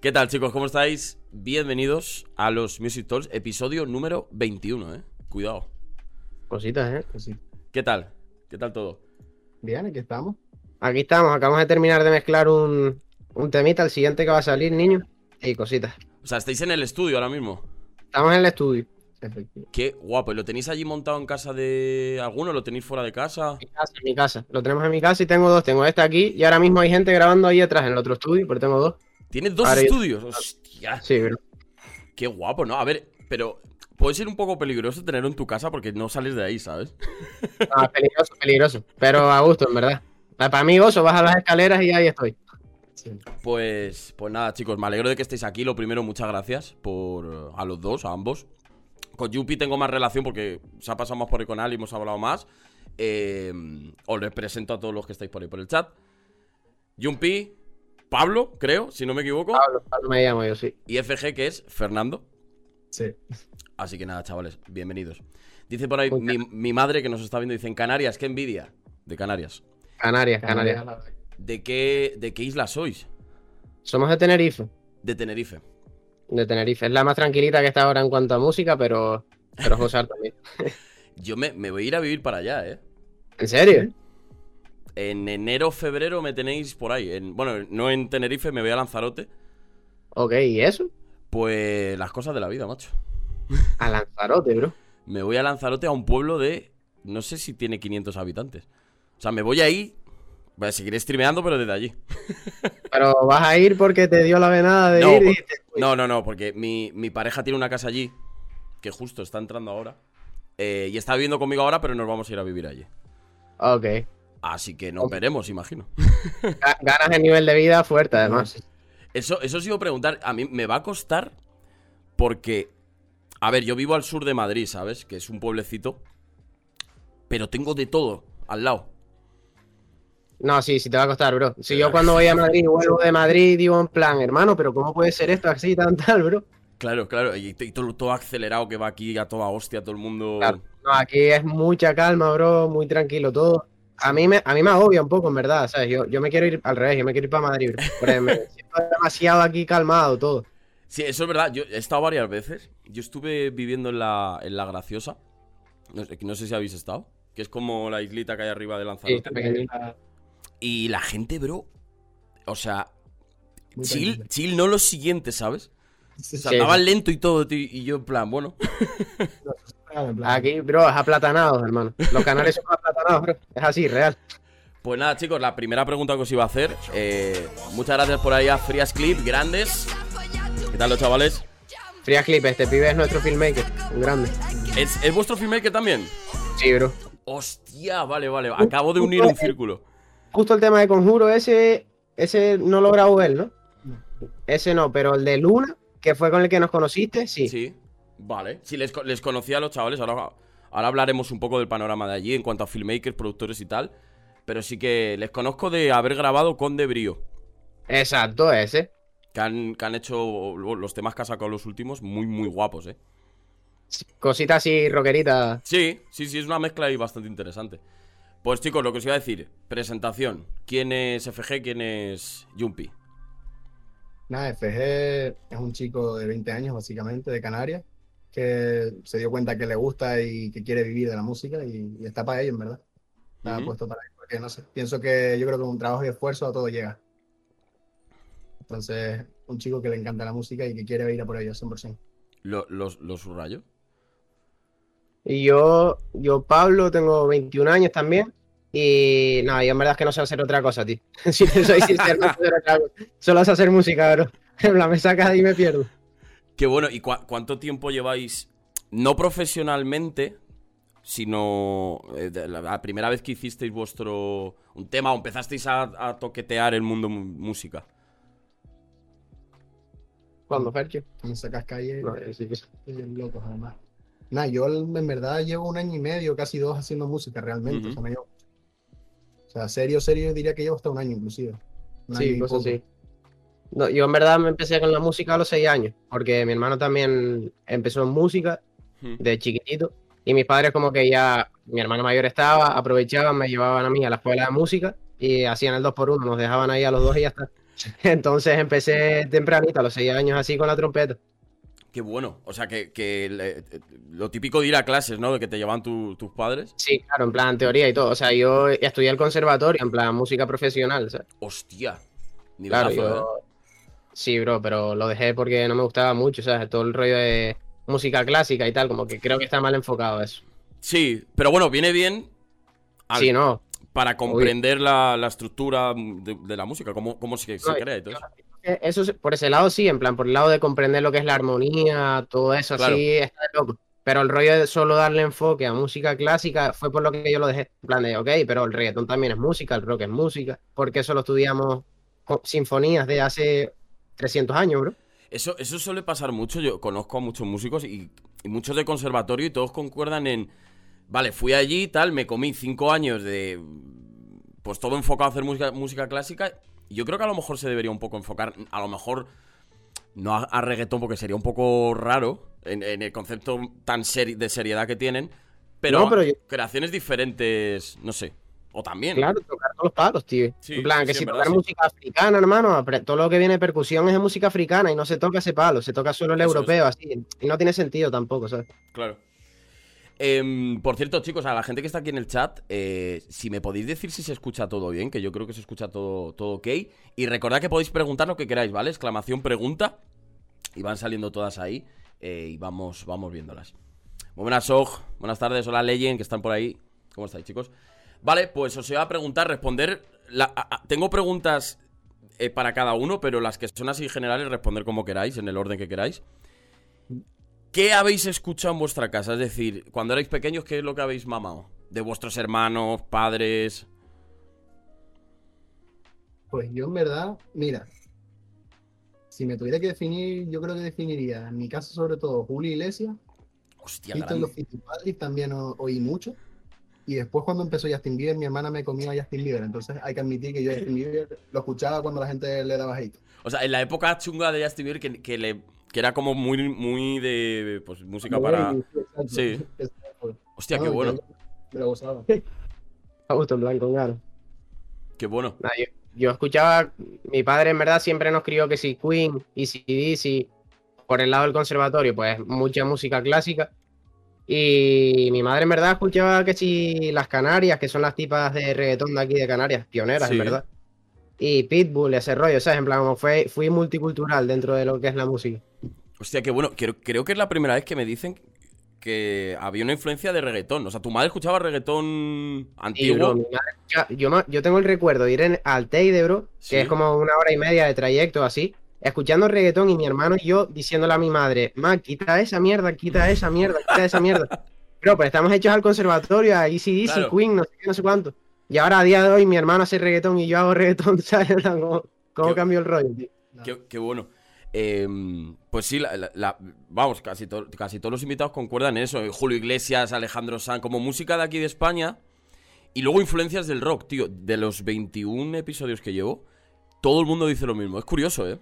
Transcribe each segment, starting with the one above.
¿Qué tal, chicos? ¿Cómo estáis? Bienvenidos a los Music Talks, episodio número 21, ¿eh? Cuidado. Cositas, ¿eh? Cositas. ¿Qué tal? ¿Qué tal todo? Bien, aquí estamos. Aquí estamos, acabamos de terminar de mezclar un, un temita, el siguiente que va a salir, niño. Y cositas. O sea, estáis en el estudio ahora mismo. Estamos en el estudio. Qué guapo. ¿Y lo tenéis allí montado en casa de alguno? ¿Lo tenéis fuera de casa? En mi casa, en mi casa. Lo tenemos en mi casa y tengo dos. Tengo este aquí y ahora mismo hay gente grabando ahí atrás en el otro estudio, pero tengo dos. ¿Tienes dos estudios? Hostia. Sí, bro. Qué guapo, ¿no? A ver, pero puede ser un poco peligroso tenerlo en tu casa porque no sales de ahí, ¿sabes? No, es peligroso, peligroso. Pero a gusto, en verdad. Para mí, oso, baja las escaleras y ahí estoy. Pues, pues nada, chicos, me alegro de que estéis aquí. Lo primero, muchas gracias por a los dos, a ambos. Con Yupi tengo más relación porque se ha pasado más por ahí con Ali, hemos hablado más. Eh, os les presento a todos los que estáis por ahí por el chat. Yupi, Pablo, creo, si no me equivoco. Pablo, Pablo me llamo yo, sí. Y FG, que es Fernando. Sí. Así que nada, chavales, bienvenidos. Dice por ahí mi, mi madre que nos está viendo, dice en Canarias, qué envidia. De Canarias. Canarias, Canarias. ¿De qué, ¿De qué isla sois? Somos de Tenerife. De Tenerife. De Tenerife. Es la más tranquilita que está ahora en cuanto a música, pero, pero gozar también. Yo me, me voy a ir a vivir para allá, ¿eh? ¿En serio? En enero, febrero me tenéis por ahí. En, bueno, no en Tenerife, me voy a Lanzarote. Ok, ¿y eso? Pues las cosas de la vida, macho. A Lanzarote, bro. Me voy a Lanzarote a un pueblo de... No sé si tiene 500 habitantes. O sea, me voy ahí... Voy a seguir streameando, pero desde allí. Pero vas a ir porque te dio la venada de No, ir y por- dijiste, No, no, no, porque mi, mi pareja tiene una casa allí, que justo está entrando ahora. eh, y está viviendo conmigo ahora, pero nos vamos a ir a vivir allí. Ok. Así que nos veremos, imagino. Ga- Ganas el nivel de vida fuerte, además. Eso, eso os iba a preguntar. A mí me va a costar porque, a ver, yo vivo al sur de Madrid, ¿sabes? Que es un pueblecito. Pero tengo de todo al lado. No, sí, sí te va a costar, bro. Si yo cuando voy a Madrid vuelvo de Madrid, digo en plan, hermano, pero ¿cómo puede ser esto así tan tal, bro? Claro, claro. Y, y todo, todo acelerado que va aquí a toda hostia, todo el mundo. Claro. No, aquí es mucha calma, bro, muy tranquilo todo. A mí me, a mí me agobia un poco, en verdad, ¿sabes? Yo, yo me quiero ir al revés, yo me quiero ir para Madrid. Porque me siento demasiado aquí calmado todo. Sí, eso es verdad. Yo he estado varias veces. Yo estuve viviendo en la, en la Graciosa. No, sé- no sé si habéis estado. Que es como la islita que hay arriba de Lanzarote. Y la gente, bro. O sea, Muy chill, chill, no lo siguiente, ¿sabes? O sea, Sí. lento y todo, tío, y yo en plan, bueno. Plan, Aquí, bro, es aplatanados, hermano. Los canales son aplatanados, bro. Es así, real. Pues nada, chicos, la primera pregunta que os iba a hacer. eh, muchas gracias por ahí a Frias Clip, grandes. ¿Qué tal los chavales? Fría clip, este pibe es nuestro filmmaker, un grande. ¿Es, es vuestro filmmaker también? Sí, bro. Hostia, vale, vale. Acabo de unir un círculo. Justo el tema de Conjuro, ese, ese no lo grabó él, ¿no? Ese no, pero el de Luna, que fue con el que nos conociste, sí. Sí. Vale. Sí, les, les conocía a los chavales. Ahora, ahora hablaremos un poco del panorama de allí en cuanto a filmmakers, productores y tal. Pero sí que les conozco de haber grabado con De Brío. Exacto, ese. Que han, que han hecho los temas que ha sacado los últimos muy, muy guapos, ¿eh? Cosita así, rockerita. Sí, sí, sí, es una mezcla ahí bastante interesante. Pues chicos, lo que os iba a decir, presentación. ¿Quién es FG? ¿Quién es Jumpy? Nada, FG es un chico de 20 años, básicamente, de Canarias, que se dio cuenta que le gusta y que quiere vivir de la música y, y está para ello, en verdad. Está puesto para ello, porque no sé, pienso que yo creo que con un trabajo y esfuerzo a todo llega. Entonces, un chico que le encanta la música y que quiere ir a por ello, 100%. Lo- los, los subrayo. Y yo, yo, Pablo, tengo 21 años también. Y nada, yo en verdad es que no sé hacer otra cosa, tío. Si te soy sincero, no sé hacer otra cosa. Solo sé hacer música, bro. En plan, me sacas y me pierdo. Qué bueno, ¿y cuánto tiempo lleváis, no profesionalmente, sino eh, la, la primera vez que hicisteis vuestro un tema o empezasteis a, a toquetear el mundo mu- música? ¿Cuándo, Fercho? Me sacas calle, No, sí, sí. es bien locos, además. Nada, yo en verdad llevo un año y medio, casi dos, haciendo música realmente. Ujú. O sea, me llevo- o sea, serio, serio, diría que llevo hasta un año inclusive. Un año Sí, poco. así. No, yo en verdad me empecé con la música a los 6 años, porque mi hermano también empezó en música de chiquitito. Y mis padres como que ya, mi hermano mayor estaba, aprovechaban, me llevaban a mí a la escuela de música y hacían el 2 por 1 nos dejaban ahí a los dos y ya está. Entonces empecé tempranito, a los seis años, así con la trompeta. Qué bueno. O sea, que, que le- lo típico de ir a clases, ¿no? De que te llevan tu- tus padres. Sí, claro, en plan teoría y todo. O sea, yo estudié el conservatorio, en plan música profesional, ¿sabes? Hostia. Claro, Nivelazo, yo... ¿eh? Sí, bro, pero lo dejé porque no me gustaba mucho, ¿sabes? Todo el rollo de música clásica y tal, como que creo que está mal enfocado eso. Sí, pero bueno, viene bien al- Sí, no. para comprender la, la estructura de, de la música, cómo, cómo se, se No, crea y todo eso. Eso por ese lado sí, en plan, por el lado de comprender lo que es la armonía, todo eso Claro. así, está loco. Pero el rollo de solo darle enfoque a música clásica fue por lo que yo lo dejé. En plan de, ok, pero el reggaetón también es música, el rock es música. porque eso lo estudiamos con sinfonías de hace 300 años, bro? Eso, eso suele pasar mucho. Yo conozco a muchos músicos y, y muchos de conservatorio y todos concuerdan en. Vale, fui allí y tal, me comí cinco años de. Pues todo enfocado a hacer música, música clásica. Yo creo que a lo mejor se debería un poco enfocar. A lo mejor. No a, a reggaetón porque sería un poco raro en, en el concepto tan seri- de seriedad que tienen. Pero, No, pero yo- creaciones diferentes, no sé. O también. Claro, tocar todos los palos, tío. Sí, en plan, que si tocar sí. música africana, hermano, todo lo que viene de percusión es de música africana y no se toca ese palo, se toca solo el Eso es. europeo, así. Y no tiene sentido tampoco, ¿sabes? Claro. Em, por cierto, chicos, a la gente que está aquí en el chat, eh, si me podéis decir si se escucha todo bien, que yo creo que se escucha todo, todo ok. Y recordad que podéis preguntar lo que queráis, ¿vale? Exclamación pregunta. Y van saliendo todas ahí. eh, y vamos, vamos viéndolas. Muy buenas, Sog. Buenas tardes. Hola, Legend, que están por ahí. ¿Cómo estáis, chicos? Vale, pues os iba a preguntar, responder. la- a- a- tengo preguntas eh, para cada uno, pero las que son así generales, responder como queráis, en el orden que queráis. ¿Qué habéis escuchado en vuestra casa? Es decir, cuando erais pequeños, ¿qué es lo que habéis mamado? De vuestros hermanos, padres. Pues yo en verdad, mira, si me tuviera que definir, yo creo que definiría, en mi caso sobre todo, Julio Iglesias, Hostia, Tito y los también o- oí mucho. Y después cuando empezó Justin Bieber, mi hermana me comía a Justin Bieber. Entonces hay que admitir que yo Justin Bieber lo escuchaba cuando la gente le daba hate. O sea, en la época chunga de Justin Bieber, que, que le, que era como muy, muy de pues, música para. Sí. Hostia, qué No, bueno. Me lo gozaba. A gusto, en plan, con ganas. Qué bueno. Yo, yo escuchaba, mi padre en verdad siempre nos crió que si Queen y si DC, por el lado del conservatorio, pues mucha música clásica. Y mi madre en verdad escuchaba que si las Canarias, que son las tipas de reggaetón de aquí de Canarias, pioneras Sí. en verdad. Y Pitbull, ese rollo, ¿sabes? En plan, como fue, fui multicultural dentro de lo que es la música. Hostia, qué bueno. Creo, creo que es la primera vez que me dicen que había una influencia de reggaetón. O sea, tu madre escuchaba reggaetón antiguo. bro, yo, yo tengo el recuerdo de ir en, al Teide, bro, Sí. que es como una hora y media de trayecto así, escuchando reggaetón y mi hermano y yo diciéndole a mi madre, ma, quita esa mierda, quita esa mierda, quita esa mierda. Bro, pues estamos hechos al conservatorio, a ECDC, Claro. Queen, no sé qué, no sé cuánto. Y ahora a día de hoy mi hermano hace reggaetón y yo hago reggaetón, ¿sabes? ¿Cómo, cómo cambió el rollo, tío? Qué, qué bueno. Eh, pues sí, la- la- la- vamos, casi, to- casi todos los invitados concuerdan en eso. Eh, Julio Iglesias, Alejandro Sanz, como música de aquí de España. Y luego influencias del rock, tío. De los 21 episodios que llevo, todo el mundo dice lo mismo. Es curioso, ¿eh?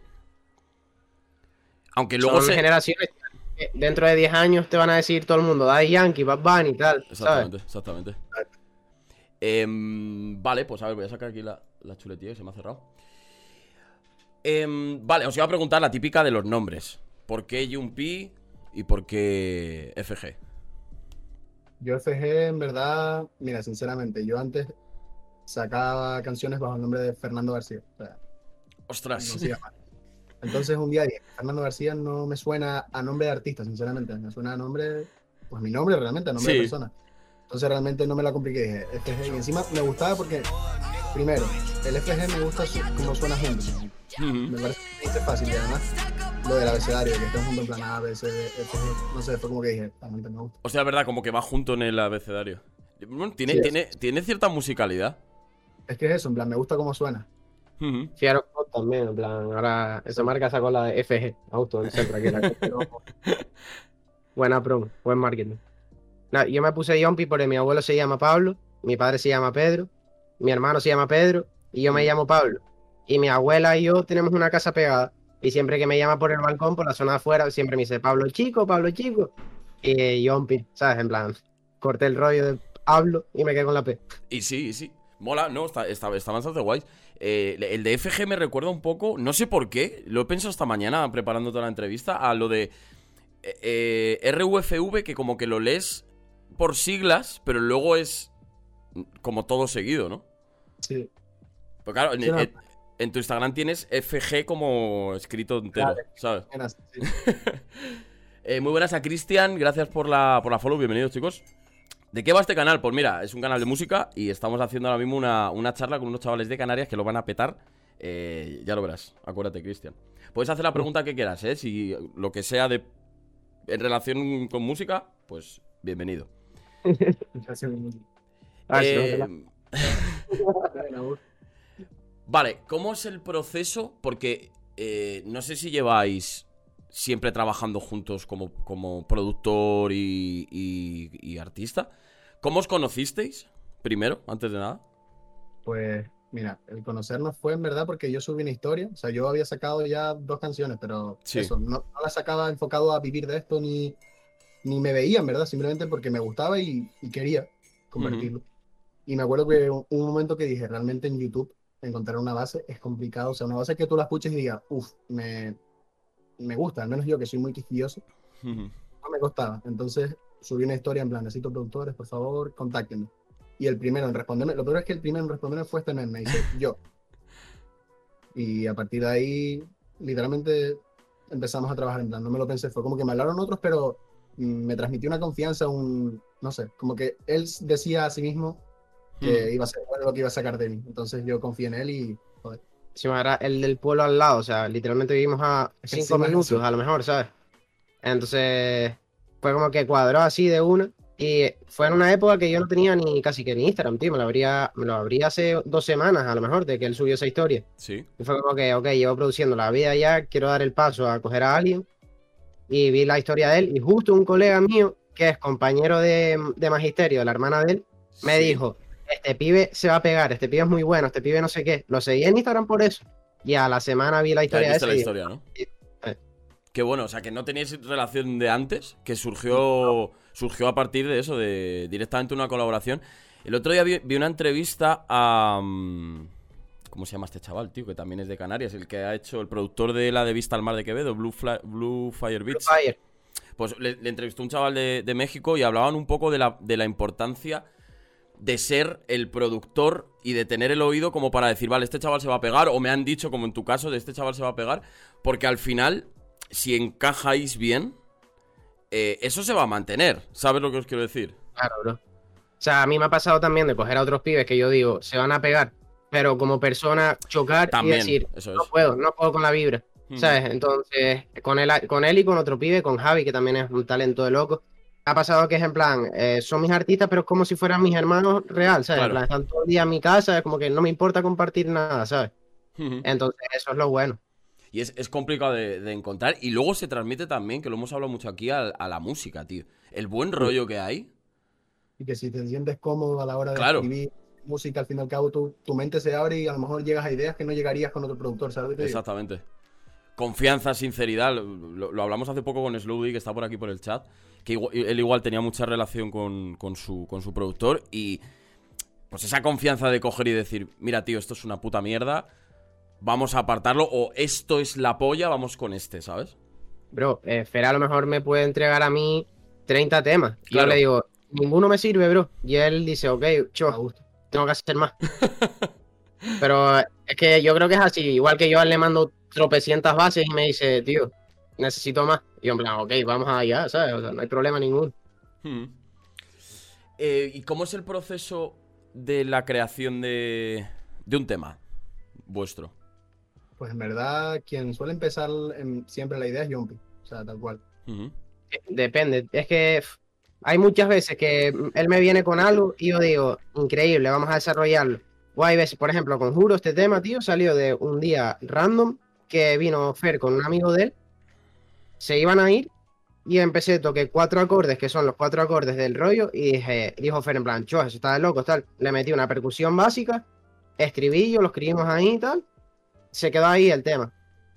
Aunque luego Son se... generaciones que dentro de 10 años te van a decir todo el mundo, Daddy Yankee, Bad Bunny y tal, ¿sabes? Exactamente, exactamente. Em, vale, pues a ver, voy a sacar aquí la, la chuletilla que se me ha cerrado. Em, vale, os iba a preguntar la típica de los nombres. ¿Por qué Jumpi y por qué FG? Yo FG, en verdad, mira, sinceramente, yo antes sacaba canciones bajo el nombre de Fernando García. O sea, Ostras. no se llama. Entonces un día dije, Fernando García no me suena a nombre de artista, sinceramente. Me suena a nombre, pues mi nombre realmente, a nombre Sí. de persona. Entonces realmente no me la compliqué, dije FG. Y encima me gustaba porque, primero, el FG me gusta su- como suena junto. Me parece fácil y además lo del abecedario, que estén juntos en plan A, B, C, D, F, G. No sé, fue como que dije, realmente me gusta. O sea, es verdad, como que va junto en el abecedario. Bueno, tiene, Sí, tiene, tiene cierta musicalidad. Es que es eso, en plan, me gusta cómo suena. Fiero Scott también, en plan, ahora esa marca sacó la de FG, auto, en Centra, que la Buena promo, buen marketing. Nah, yo me puse Yompi porque mi abuelo se llama Pablo, mi padre se llama Pedro, mi hermano se llama Pedro y yo me llamo Pablo. Y mi abuela y yo tenemos una casa pegada. Y siempre que me llama por el balcón, por la zona de afuera, siempre me dice Pablo chico, Pablo chico. Y Yompi, ¿sabes? En plan, corté el rollo de Pablo y me quedé con la P. Y sí, y sí. Mola, no, está, está, está bastante guay. Eh, el de FG me recuerda un poco, no sé por qué, lo he pensado esta mañana preparando toda la entrevista, a lo de eh, eh RUFV, que como que lo lees por siglas, pero luego es como todo seguido, ¿no? Sí. Pues claro, en, Sí, no. en- en tu Instagram tienes FG como escrito entero, Claro. ¿sabes? Buenas, sí. Eh, muy buenas a Cristian, gracias por la, por la follow, bienvenidos chicos. ¿De qué va este canal? Pues mira, es un canal de música y estamos haciendo ahora mismo una, una charla con unos chavales de Canarias que lo van a petar. Eh, ya lo verás, acuérdate Cristian. Puedes hacer la pregunta que quieras, ¿eh? Si lo que sea de en relación con música, pues bienvenido. Ah, Eh, Vale, ¿cómo es el proceso? Porque eh, no sé si lleváis siempre trabajando juntos como, como productor y, y- y artista. ¿Cómo os conocisteis? Primero, antes de nada. Pues mira, el conocernos fue en verdad porque yo subí una historia, o sea, yo había sacado ya dos canciones, pero Sí. eso, no, no las sacaba enfocado a vivir de esto ni, ni me veía en verdad, simplemente porque me gustaba y, y quería convertirlo. Y me acuerdo que un, un momento que dije, realmente en YouTube encontrar una base es complicado, o sea, una base que tú la escuches y digas, uff, me, me gusta, al menos yo que soy muy quisquilloso, no me costaba. Entonces subí una historia en plan, necesito productores, por favor, contáctenme. Y el primero en responderme, lo peor es que el primero en responderme fue este men, me dice, yo. Y a partir de ahí, literalmente empezamos a trabajar en plan, no me lo pensé, fue como que me hablaron otros, pero mm, me transmitió una confianza, un, no sé, como que él decía a sí mismo que iba a ser bueno lo que iba a sacar de mí. Entonces yo confié en él y, Encima era el del pueblo al lado, o sea, literalmente vivimos a cinco encima minutos eso. a lo mejor, ¿sabes? Entonces, fue como que cuadró así de una. Y fue en una época que yo no tenía ni casi que ni Instagram, tío. Me lo abría, me lo abría hace dos semanas a lo mejor de que él subió esa historia. Sí. Y fue como que, ok, llevo produciendo la vida ya, quiero dar el paso a coger a alguien. Y vi la historia de él. Y justo un colega mío, que es compañero de, de magisterio, de la hermana de él, me Sí. dijo, este pibe se va a pegar, este pibe es muy bueno, este pibe no sé qué. Lo seguí en Instagram por eso. Y a la semana vi la historia de ese la y- historia, ¿no? Eh. Qué bueno, o sea, que no teníais relación de antes, que surgió, surgió a partir de eso, de directamente una colaboración. El otro día vi, vi una entrevista a... mm, ¿Cómo se llama este chaval, tío? Que también es de Canarias, el que ha hecho el productor de la de Vista al Mar de Quevedo, Blue, Fly- Blue Fire Blue Beats. Fire. Pues le, le entrevistó un chaval de, de México y hablaban un poco de la, de la importancia de ser el productor y de tener el oído como para decir, vale, este chaval se va a pegar, o me han dicho, como en tu caso, de este chaval se va a pegar, porque al final, si encajáis bien, eh, eso se va a mantener. ¿Sabes lo que os quiero decir? Claro, bro. O sea, a mí me ha pasado también de coger a otros pibes que yo digo, se van a pegar, pero como persona chocar También, y decir, eso no puedo, no puedo con la vibra. Hmm. ¿Sabes? Entonces, con él, con él y con otro pibe, con Javi, que también es un talento de loco, ha pasado que es en plan, eh, son mis artistas, pero es como si fueran mis hermanos real, ¿sabes? Claro. En plan, están todo el día en mi casa, es como que no me importa compartir nada, ¿sabes? Entonces, eso es lo bueno. Y es, es complicado de, de encontrar. Y luego se transmite también, que lo hemos hablado mucho aquí, a, a la música, tío. El buen rollo que hay. y que si te sientes cómodo a la hora de Claro. escribir música, al fin y al cabo tu, tu mente se abre y a lo mejor llegas a ideas que no llegarías con otro productor, ¿sabes? Exactamente. Confianza, sinceridad. Lo, lo hablamos hace poco con Slowdy, que está por aquí por el chat. Que igual- él igual tenía mucha relación con, con su, con su productor. Y pues esa confianza de coger y decir, mira, tío, esto es una puta mierda. Vamos a apartarlo. O esto es la polla, vamos con este, ¿sabes? Bro, eh, Fer a lo mejor me puede entregar a mí 30 temas. Y Claro. yo le digo, ninguno me sirve, bro. Y él dice, ok, A cho, gusto. tengo que hacer más. Pero es que yo creo que es así. Igual que yo a él le mando tropecientas bases y me dice, tío, necesito más. Y yo en plan, ok, vamos allá, ¿sabes? O sea, no hay problema ninguno. Hmm. Eh, ¿Y cómo es el proceso de la creación de, de un tema vuestro? Pues en verdad, quien suele empezar en- siempre la idea es Jumpy, o sea, tal cual. Ujú. Depende. Es que hay muchas veces que él me viene con algo y yo digo, increíble, vamos a desarrollarlo. O hay veces, por ejemplo, con Juro, este tema, tío, salió de un día random que vino Fer con un amigo de él. Se iban a ir y empecé, toqué cuatro acordes, que son los cuatro acordes del rollo, y dije, dijo Fer en plan, eso está de loco, tal. Le metí una percusión básica, escribí yo, lo escribimos ahí y tal. Se quedó ahí el tema.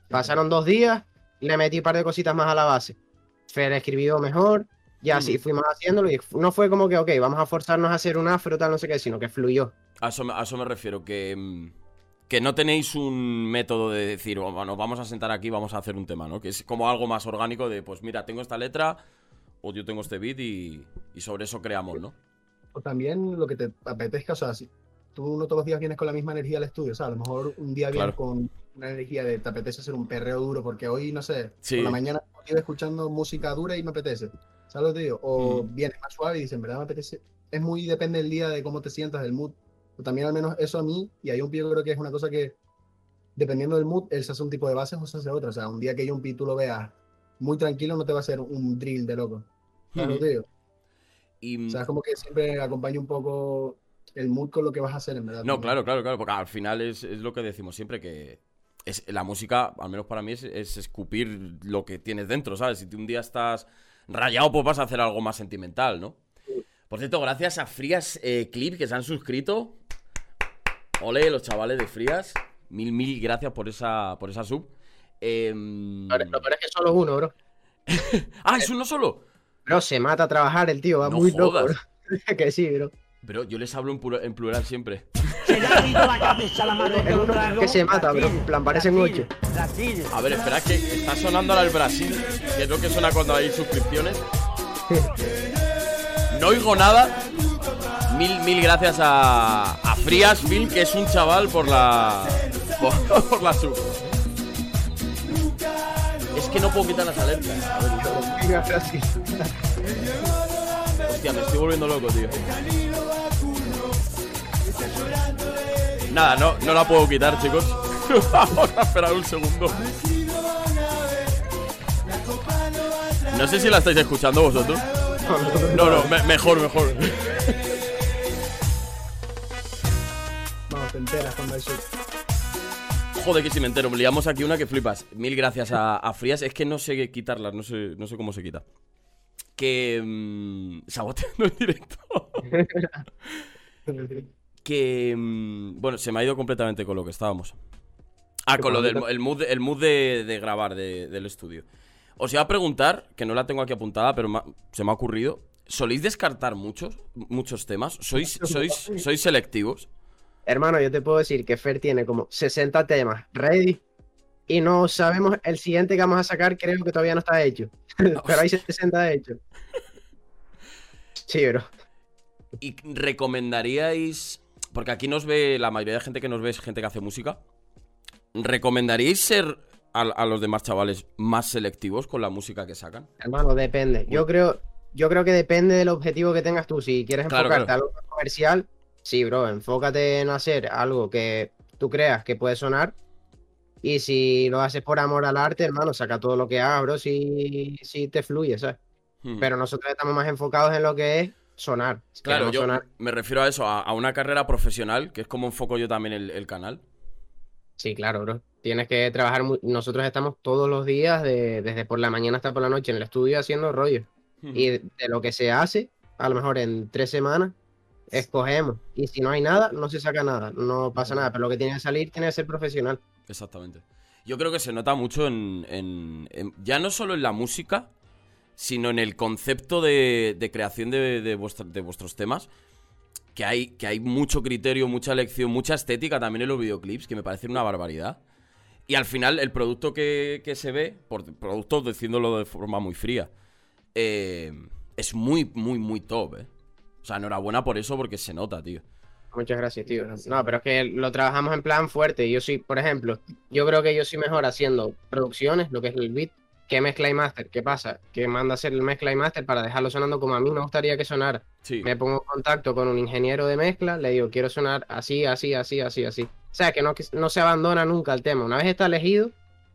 Pasaron dos días, le metí un par de cositas más a la base. Fer escribió mejor, y así Mm. fuimos haciéndolo, y no fue como que, ok, vamos a forzarnos a hacer un afro, tal, no sé qué, sino que fluyó. A eso, me- a eso me refiero, que, mm, que no tenéis un método de decir, "Oh, bueno, vamos a sentar aquí, vamos a hacer un tema, ¿no? Que es como algo más orgánico de, pues mira, tengo esta letra o yo tengo este beat y, y sobre eso creamos, ¿no? O también lo que te apetezca, o sea, si tú no todos los días vienes con la misma energía al estudio, o sea, a lo mejor un día vienes Claro. con una energía de te apetece hacer un perreo duro, porque hoy, no sé, Sí. por la mañana estoy escuchando música dura y me apetece. ¿Sabes lo que te digo? O Ujú. vienes más suave y dices, en verdad me apetece. Es muy depende del día, de cómo te sientas, del mood. También al menos eso a mí, y ahí un yo creo que es una cosa que, dependiendo del mood, él se hace un tipo de bases o se hace otra. O sea, un día que Jumpy tú lo veas muy tranquilo, no te va a hacer un drill de loco. ¿Sabes lo que te digo? Y, O sea, es como que siempre acompaña un poco el mood con lo que vas a hacer, en verdad. no, claro, claro, claro, porque al final es, es lo que decimos siempre, que es, la música, al menos para mí, es, es escupir lo que tienes dentro, ¿sabes? Si tú un día estás rayado, pues vas a hacer algo más sentimental, ¿no? Por cierto, gracias a Frías eh, Clip que se han suscrito. Ole, los chavales de Frías. Mil, mil gracias por esa, por esa sub. Lo peor es que solo es uno, bro. Ah, es uno solo. Bro, se mata a trabajar el tío, va No muy loco, jodas. bro. que sí, bro. Pero yo les hablo en, plu- en plural siempre. Se le ha ido la cabeza a la uno que se mata, bro. En plan, parecen ocho. A ver, espera, que está sonando ahora el Brasil, que es lo que suena cuando hay suscripciones. No oigo nada. Mil, mil gracias a, a Frías que es un chaval por la. Por, por la sub. Es que no puedo quitar las alertas. Hostia, me estoy volviendo loco, tío. Nada, no, no la puedo quitar, chicos. Vamos a esperar un segundo. No sé si la estáis escuchando vosotros. No, no, me- mejor, mejor. Enteras cuando hay show. Joder, que si me entero. Liamos aquí una que flipas. Mil gracias a, a Frías. Es que no sé quitarlas, no sé, no sé cómo se quita. Que. mm, saboteando el directo. que. mm, bueno, se me ha ido completamente con lo que estábamos. Ah, con lo del el mood, el mood de, de grabar de- del estudio. Os iba a preguntar, que no la tengo aquí apuntada, pero ma- se me ha ocurrido. ¿Soléis descartar muchos, muchos temas? ¿Sois, sois, sois selectivos? Hermano, yo te puedo decir que Fer tiene como 60 temas ready y no sabemos el siguiente que vamos a sacar, creo que todavía no está hecho. Pero hay 60 hechos. Sí, bro. ¿Y recomendaríais, porque aquí nos ve, la mayoría de gente que nos ve es gente que hace música, ¿recomendaríais ser a, a los demás chavales más selectivos con la música que sacan? Hermano, depende. Yo creo, yo creo que depende del objetivo que tengas tú. Si quieres enfocarte claro. a más comercial, sí, bro, enfócate en hacer algo que tú creas que puede sonar. Y si lo haces por amor al arte, hermano, saca todo lo que hagas, bro, si, si te fluye, ¿sabes? Hmm. Pero nosotros estamos más enfocados en lo que es sonar. Si claro, yo sonar, me refiero a eso, a, a una carrera profesional, que es como enfoco yo también el, el canal. Sí, claro, bro. Tienes que trabajar. Nosotros estamos todos los días, de- desde por la mañana hasta por la noche, en el estudio haciendo rollo. Hmm. Y de, de lo que se hace, a lo mejor en tres semanas, escogemos. Y si no hay nada, no se saca nada. No pasa nada. Pero lo que tiene que salir tiene que ser profesional. Exactamente. Yo creo que se nota mucho en, ya no solo en la música, sino en el concepto de, creación de, vuestros temas. Que hay, que hay mucho criterio, mucha elección, mucha estética también en los videoclips, que me parece una barbaridad. Y al final, el producto que, que se ve, por producto diciéndolo de forma muy fría, eh, es muy, muy, muy top, ¿eh? O sea, enhorabuena por eso, porque se nota, tío. Muchas gracias, tío. No, pero es que lo trabajamos en plan fuerte. Yo soy, por ejemplo, yo creo que yo soy mejor haciendo producciones, lo que es el beat, que mezcla y master. ¿Qué pasa? Que manda a hacer el mezcla y master para dejarlo sonando como a mí me gustaría que sonara. Sí. me pongo en contacto con un ingeniero de mezcla, le digo, quiero sonar así, así, así, así, así. O sea, que no, que no se abandona nunca el tema. Una vez está elegido,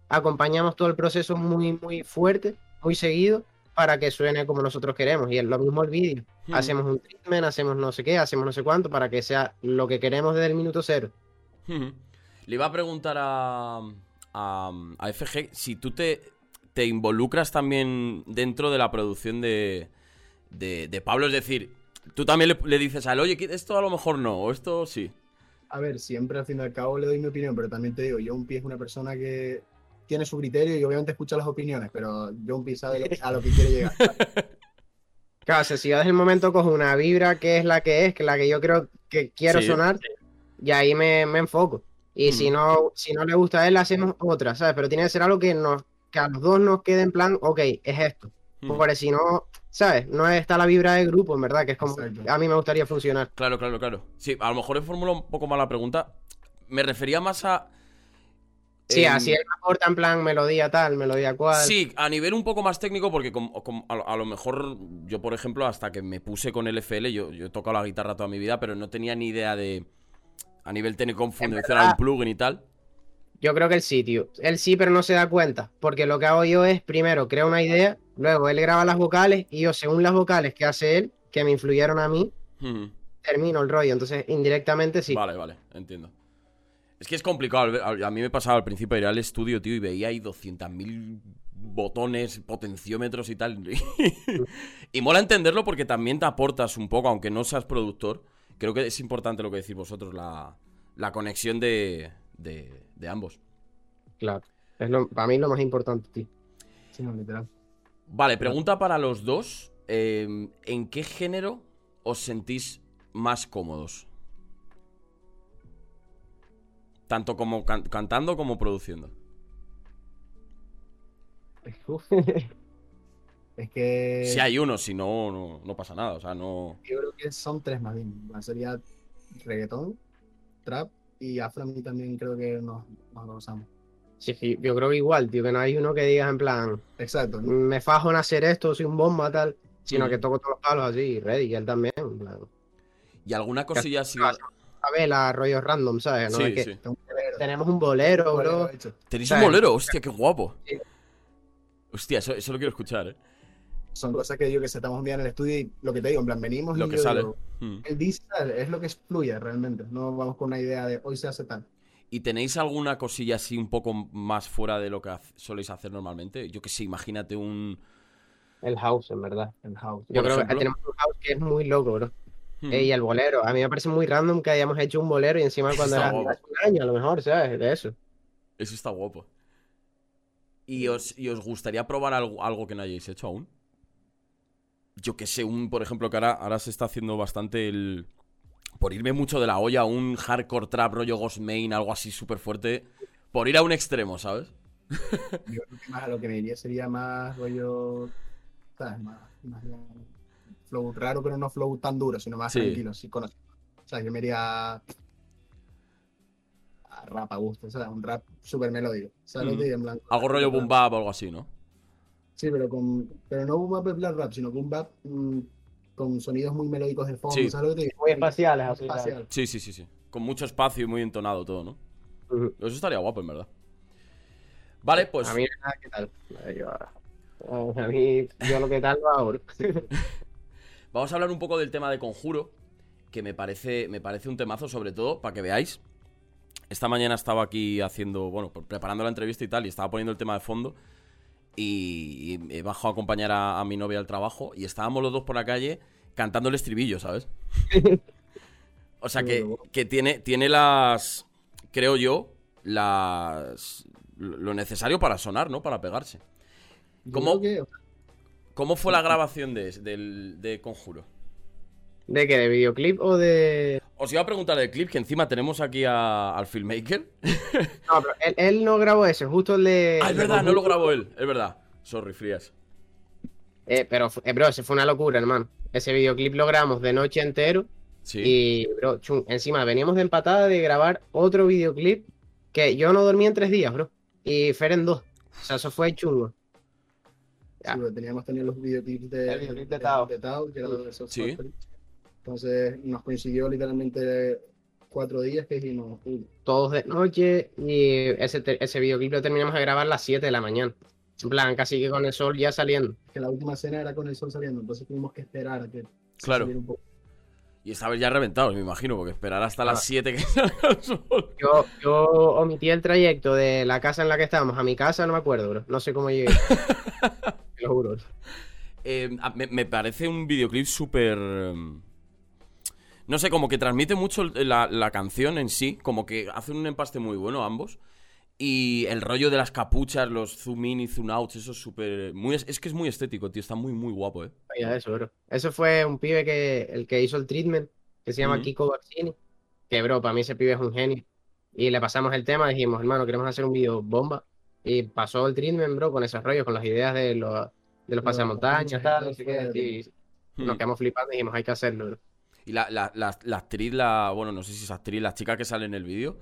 acompañamos todo el proceso muy, muy fuerte, muy seguido, para que suene como nosotros queremos. Y es lo mismo el vídeo. Hmm. Hacemos un treatment, hacemos no sé qué, hacemos no sé cuánto, para que sea lo que queremos desde el minuto cero. Ujú. Le iba a preguntar a, a, a FG si tú te, te involucras también dentro de la producción de, de, de Pablo. Es decir, tú también le, le dices a él, oye, esto a lo mejor no, o esto sí. A ver, siempre al fin y al cabo le doy mi opinión, pero también te digo, John P es una persona que tiene su criterio y obviamente escucha las opiniones, pero John P sabe a lo que quiere llegar. Claro, o sea, si yo desde el momento cojo una vibra que es la que es, que la que yo creo que quiero Sí. sonar, y ahí me, me enfoco. Y si no, si no le gusta a él, hacemos otra, ¿sabes? Pero tiene que ser algo que nos, que a los dos nos quede en plan, ok, es esto. Mm. Porque si no, ¿sabes? No está la vibra del grupo, en verdad, que es como Exacto. a mí me gustaría funcionar. Claro, claro, claro. Sí, a lo mejor he formulado un poco mal la pregunta. Me refería más a. Sí, em, así él me aporta en plan melodía tal, melodía cual. Sí, a nivel un poco más técnico, porque como a, lo- a lo mejor yo, por ejemplo, hasta que me puse con el FL, yo, yo he tocado la guitarra toda mi vida, pero no tenía ni idea de. A nivel técnico, funcionar un plugin y tal. Yo creo que él sí, tío. Él sí, pero no se da cuenta. Porque lo que hago yo es, primero, creo una idea, luego él graba las vocales y yo, según las vocales que hace él, que me influyeron a mí, termino el rollo. Entonces, indirectamente sí. Vale, vale, entiendo. Es que es complicado. A mí me pasaba al principio ir al estudio, tío, y veía ahí 200.000 botones, potenciómetros y tal. y mola entenderlo porque también te aportas un poco, aunque no seas productor. Creo que es importante lo que decís vosotros, la, la conexión de, de, de ambos. Claro. Es lo, para mí lo más importante, tío. Sí, no, literal. Vale, pregunta para los dos. eh, ¿En qué género os sentís más cómodos? Tanto como can- cantando como produciendo. Es que Si hay uno, si no, no, no pasa nada. O sea, no. yo creo que son tres más bien. Bueno, Sería reggaetón, trap y afro a mí también creo que nos, nos lo usamos. Sí, sí, yo creo que igual, tío, que no hay uno que diga en plan, Exacto. ¿no? me fajo en hacer esto, soy un bomba, tal, sino Mm. que toco todos los palos así, ready, y él también. en plan, Y alguna cosilla así. A ver, la rollos random, ¿sabes? No Sí, es que sí. Tengo un bolero, tenemos un bolero, un bolero bro. hecho. Tenéis un bolero, hostia, qué guapo. Sí. Hostia, eso, eso lo quiero escuchar, eh. Son cosas que yo que sé, estamos un día en el estudio y lo que te digo, en plan, venimos Lo y que yo sale. digo, Mm. el dice tal, es lo que fluye realmente. No vamos con una idea de hoy se hace tal. ¿Y tenéis alguna cosilla así un poco más fuera de lo que soléis hacer normalmente? Yo que sé, imagínate un. El house, en verdad. El house. Yo creo ejemplo. que tenemos un house que es muy loco, bro. Eh, y el bolero, a mí me parece muy random que hayamos hecho un bolero y encima cuando era guapo. hace un año, a lo mejor, ¿sabes? De eso. Eso está guapo. ¿Y os, y os gustaría probar algo, algo que no hayáis hecho aún? Yo que sé, un, por ejemplo, que ahora, ahora se está haciendo bastante el. Por irme mucho de la olla, un hardcore trap rollo Ghost Main, algo así súper fuerte. Por ir a un extremo, ¿sabes? Yo creo que más a lo que me iría sería más rollo. ¿Sabes? Más, más flow raro, pero no flow tan duro, sino más Sí. tranquilo, así conocido. O sea, yo me iría a, rap a gusto, ¿sabes? Un rap súper melódico. ¿Sabes Mm. En plan, Algo rollo boom bap o algo así, ¿no? Sí, pero con. Pero no boom bap en plan rap, sino boom bap mm, con sonidos muy melódicos de fondo. Sí. ¿Sabes lo que te digo? Muy espaciales, así, Espacial. Sí, sí, sí, sí. Con mucho espacio y muy entonado todo, ¿no? Eso estaría guapo, en verdad. Vale, pues. A mí, ¿qué tal? Yo, a mí, yo lo que tal hago, bro. Vamos a hablar un poco del tema de Conjuro, que me parece, me parece un temazo, sobre todo, para que veáis. Esta mañana estaba aquí haciendo, bueno, preparando la entrevista y tal, y estaba poniendo el tema de fondo. Y, y he bajado a acompañar a, a mi novia al trabajo, y estábamos los dos por la calle cantando el estribillo, ¿sabes? O sea que, que tiene, tiene las. Creo yo, las. Lo necesario para sonar, ¿no? Para pegarse. ¿Cómo? ¿Cómo fue la grabación de, del, de Conjuro? ¿De qué? ¿De videoclip o de.? Os iba a preguntar del clip, que encima tenemos aquí a- al filmmaker. No, pero él, él no grabó ese, justo el de. ah, es verdad, no lo grabó él, es verdad. Sorry, Frías. Eh, pero, eh, bro, ese fue una locura, hermano. Ese videoclip lo grabamos de noche entero. Sí. Y, bro, chum, encima veníamos de empatada de grabar otro videoclip que yo no dormí en tres días, bro. Y Fer en dos. O sea, eso fue chungo. Ya. Sí, porque teníamos también los videoclips de, El videoclip de Tao. Tao, que era de South Sí. Entonces nos coincidió literalmente cuatro días que dijimos, "Uy, Todos de noche. Y ese, ese videoclip lo terminamos de grabar a las 7 de la mañana. En plan, casi que con el sol ya saliendo. que la última cena era con el sol saliendo, entonces tuvimos que esperar a que Claro. saliera un poco. Y esta vez ya reventados, me imagino, porque esperar hasta las Ah. 7 que salga el sol. Yo, yo omití el trayecto de la casa en la que estábamos a mi casa, no me acuerdo, bro. No sé cómo llegué. Eh, a- me, me parece un videoclip súper... em, No sé, como que transmite mucho la, la canción en sí, como que hacen un empaste muy bueno ambos. Y el rollo de las capuchas, los zoom in y zoom out, eso es súper... muy es, que es muy estético, tío, está muy, muy guapo, ¿eh? Vaya eso, bro. Eso fue un pibe que el que hizo el treatment, que se llama. Kiko Baccini. Que, bro, para mí ese pibe es un genio. Y le pasamos el tema, dijimos, hermano, queremos hacer un vídeo bomba. Y pasó el treatment, bro, con esos rollos, con las ideas de los, de los pasamontañas, tal, no sé qué, y nos Hmm. quedamos flipando y dijimos, hay que hacerlo. Y la, la, la, la actriz, la. Bueno, no sé si es actriz, la chica que sale en el vídeo.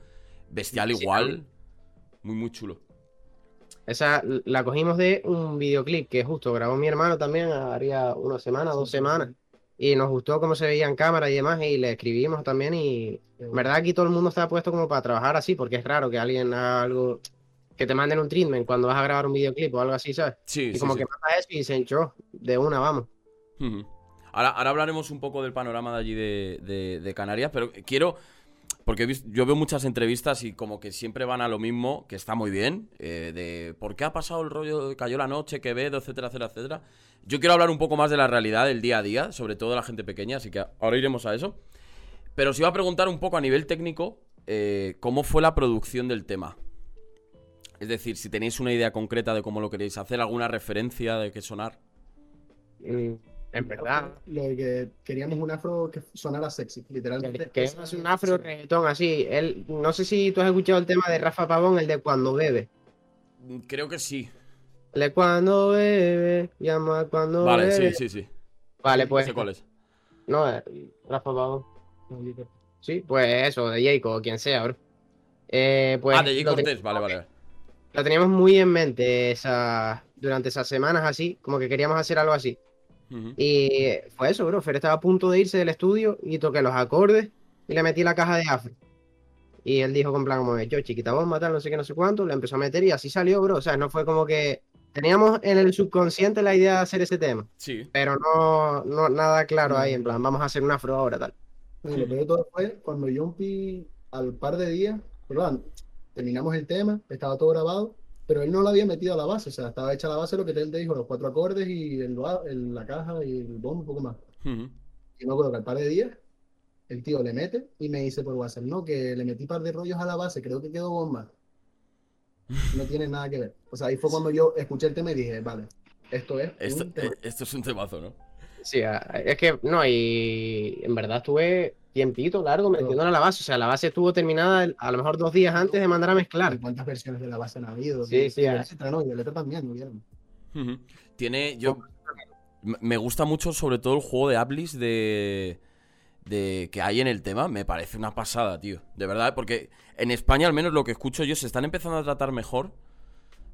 Bestial Sí, igual. Muy, muy chulo. Esa la cogimos de un videoclip que justo grabó mi hermano también, haría una semana, dos semanas. Y nos gustó cómo se veía en cámara y demás, y le escribimos también. Y en verdad aquí todo el mundo está puesto como para trabajar así, porque es raro que alguien haga algo, que te manden un treatment cuando vas a grabar un videoclip o algo así, ¿sabes? Sí, Y sí, como sí. que pasa eso y dicen, yo, de una, vamos. Ahora, ahora hablaremos un poco del panorama de allí de, de- de Canarias, pero quiero. Porque yo veo muchas entrevistas y como que siempre van a lo mismo, que está muy bien, eh, de por qué ha pasado el rollo, de cayó la noche, Quevedo, etcétera, etcétera, etcétera. Yo quiero hablar un poco más de la realidad del día a día, sobre todo de la gente pequeña, así que ahora iremos a eso. Pero os iba a preguntar un poco a nivel técnico, eh, ¿cómo fue la producción del tema? Es decir, si tenéis una idea concreta de cómo lo queréis hacer, alguna referencia de qué sonar. Mm, En verdad. Lo de que queríamos un afro que sonara sexy, literalmente. Que es un afro reggaetón así. Él, no sé si tú has escuchado el tema de Rafa Pavón, el de cuando bebe. Mm, Creo que sí. El de cuando bebe, llama cuando Vale, bebe. sí, sí, sí. Vale, pues. sé cuál es. No, eh, Rafa Pavón. Sí, pues eso, de Jayco o quien sea, bro. Eh, pues ah, de lo, Cortés, vale, vale. Lo teníamos muy en mente esa, durante esas semanas así, como que queríamos hacer algo así. Y fue eso, bro. Fer estaba a punto de irse del estudio y toqué los acordes y le metí la caja de afro. Y él dijo con plan como yo, chiquita bomba, tal, no sé qué, no sé cuánto, le empezó a meter y así salió, bro. O sea, no fue como que teníamos en el subconsciente la idea de hacer ese tema, Sí. pero no, no nada claro ahí, en plan, vamos a hacer un afro ahora, tal. Y lo peor de todo fue cuando Jumpy, al par de días, perdón, terminamos el tema, estaba todo grabado, pero él no lo había metido a la base, o sea, estaba hecha la base lo que él te dijo, los cuatro acordes y el, la caja y el bombo, un poco más. Y me acuerdo que al par de días, el tío le mete y me dice por WhatsApp, no, que le metí par de rollos a la base, creo que quedó bomba. No tiene nada que ver. O sea, ahí fue cuando yo escuché el tema y dije, vale, esto es Esto, un tema. eh, esto es un temazo, ¿no? Sí, es que no, y en verdad estuve tiempito largo metiéndola a la base. O sea, la base estuvo terminada a lo mejor dos días antes de mandar a mezclar. ¿Y ¿Cuántas versiones de la base han habido? Sí, sí, letra, no, y de letra también, ¿no vieron? Ujú. Tiene. Yo. Me gusta mucho, sobre todo, el juego de Applis de. de que hay en el tema. Me parece una pasada, tío. De verdad, porque en España, al menos lo que escucho yo, se están empezando a tratar mejor.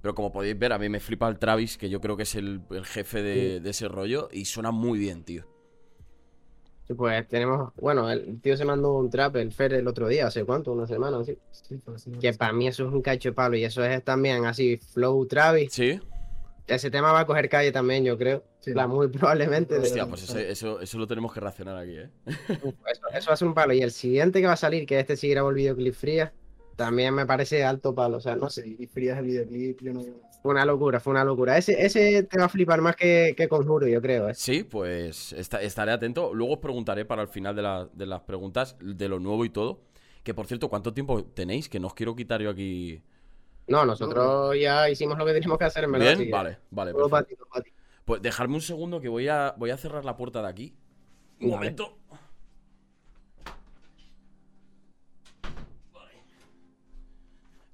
Pero como podéis ver, a mí me flipa el Travis, que yo creo que es el, el jefe de, de ese rollo. Y suena muy bien, tío. Pues tenemos, bueno, el tío se mandó un trap, el Fer, el otro día, hace cuánto, una semana así. Sí. Que para mí eso es un cacho de palo y eso es también así, Flow Travis. ¿Sí? Ese tema va a coger calle también, yo creo. Sí. La muy probablemente. Hostia, pues ese- eso, eso lo tenemos que reaccionar aquí, ¿eh? Eso, eso va a ser un palo. Y el siguiente que va a salir, que este sí grabó el videoclip fría, también me parece alto palo. O sea, no sé, y frías el videoclip, yo no fue una locura, fue una locura. Ese, ese te va a flipar más que, que Conjuro, yo creo. ¿eh? Sí, pues esta- estaré atento. Luego os preguntaré para el final de, la- de las preguntas de lo nuevo y todo. Que por cierto, ¿cuánto tiempo tenéis? Que no os quiero quitar yo aquí. No, nosotros ya hicimos lo que teníamos que hacer, en verdad. ¿Bien? Vale, vale. todo para perfecto. ti, todo para ti. Pues dejarme un segundo que voy a, voy a cerrar la puerta de aquí. Un Vale. momento.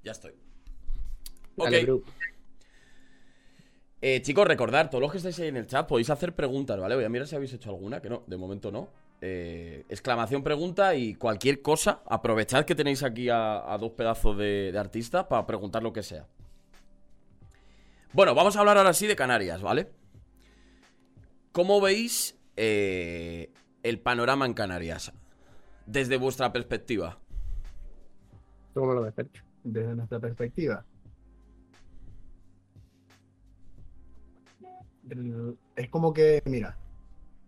Ya estoy. Ok. Eh, chicos, recordar, todos los que estáis ahí en el chat podéis hacer preguntas, ¿vale? Voy a mirar si habéis hecho alguna, que no, de momento no. Eh, exclamación pregunta y cualquier cosa, aprovechad que tenéis aquí a, a dos pedazos de, de artistas para preguntar lo que sea. Bueno, vamos a hablar ahora sí de Canarias, ¿vale? ¿Cómo veis eh, el panorama en Canarias? Desde vuestra perspectiva. ¿Tú cómo lo ves, Percho? Desde nuestra perspectiva. Es como que, mira,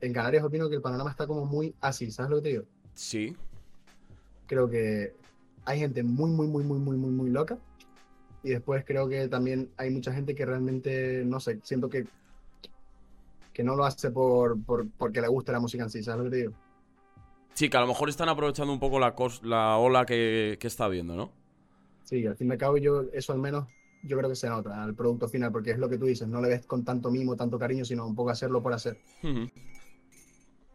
en Canarias opino que el panorama está como muy así, ¿sabes lo que te digo? Sí. Creo que hay gente muy, muy, muy, muy, muy, muy, muy loca. Y después creo que también hay mucha gente que realmente, no sé, siento que, que no lo hace por, por, porque le gusta la música en sí, ¿sabes lo que te digo? Sí, que a lo mejor están aprovechando un poco la, la ola que, que está viendo, ¿no? Sí, al fin y al cabo yo, eso al menos, yo creo que se nota al producto final, porque es lo que tú dices, no le ves con tanto mimo, tanto cariño, sino un poco hacerlo por hacer.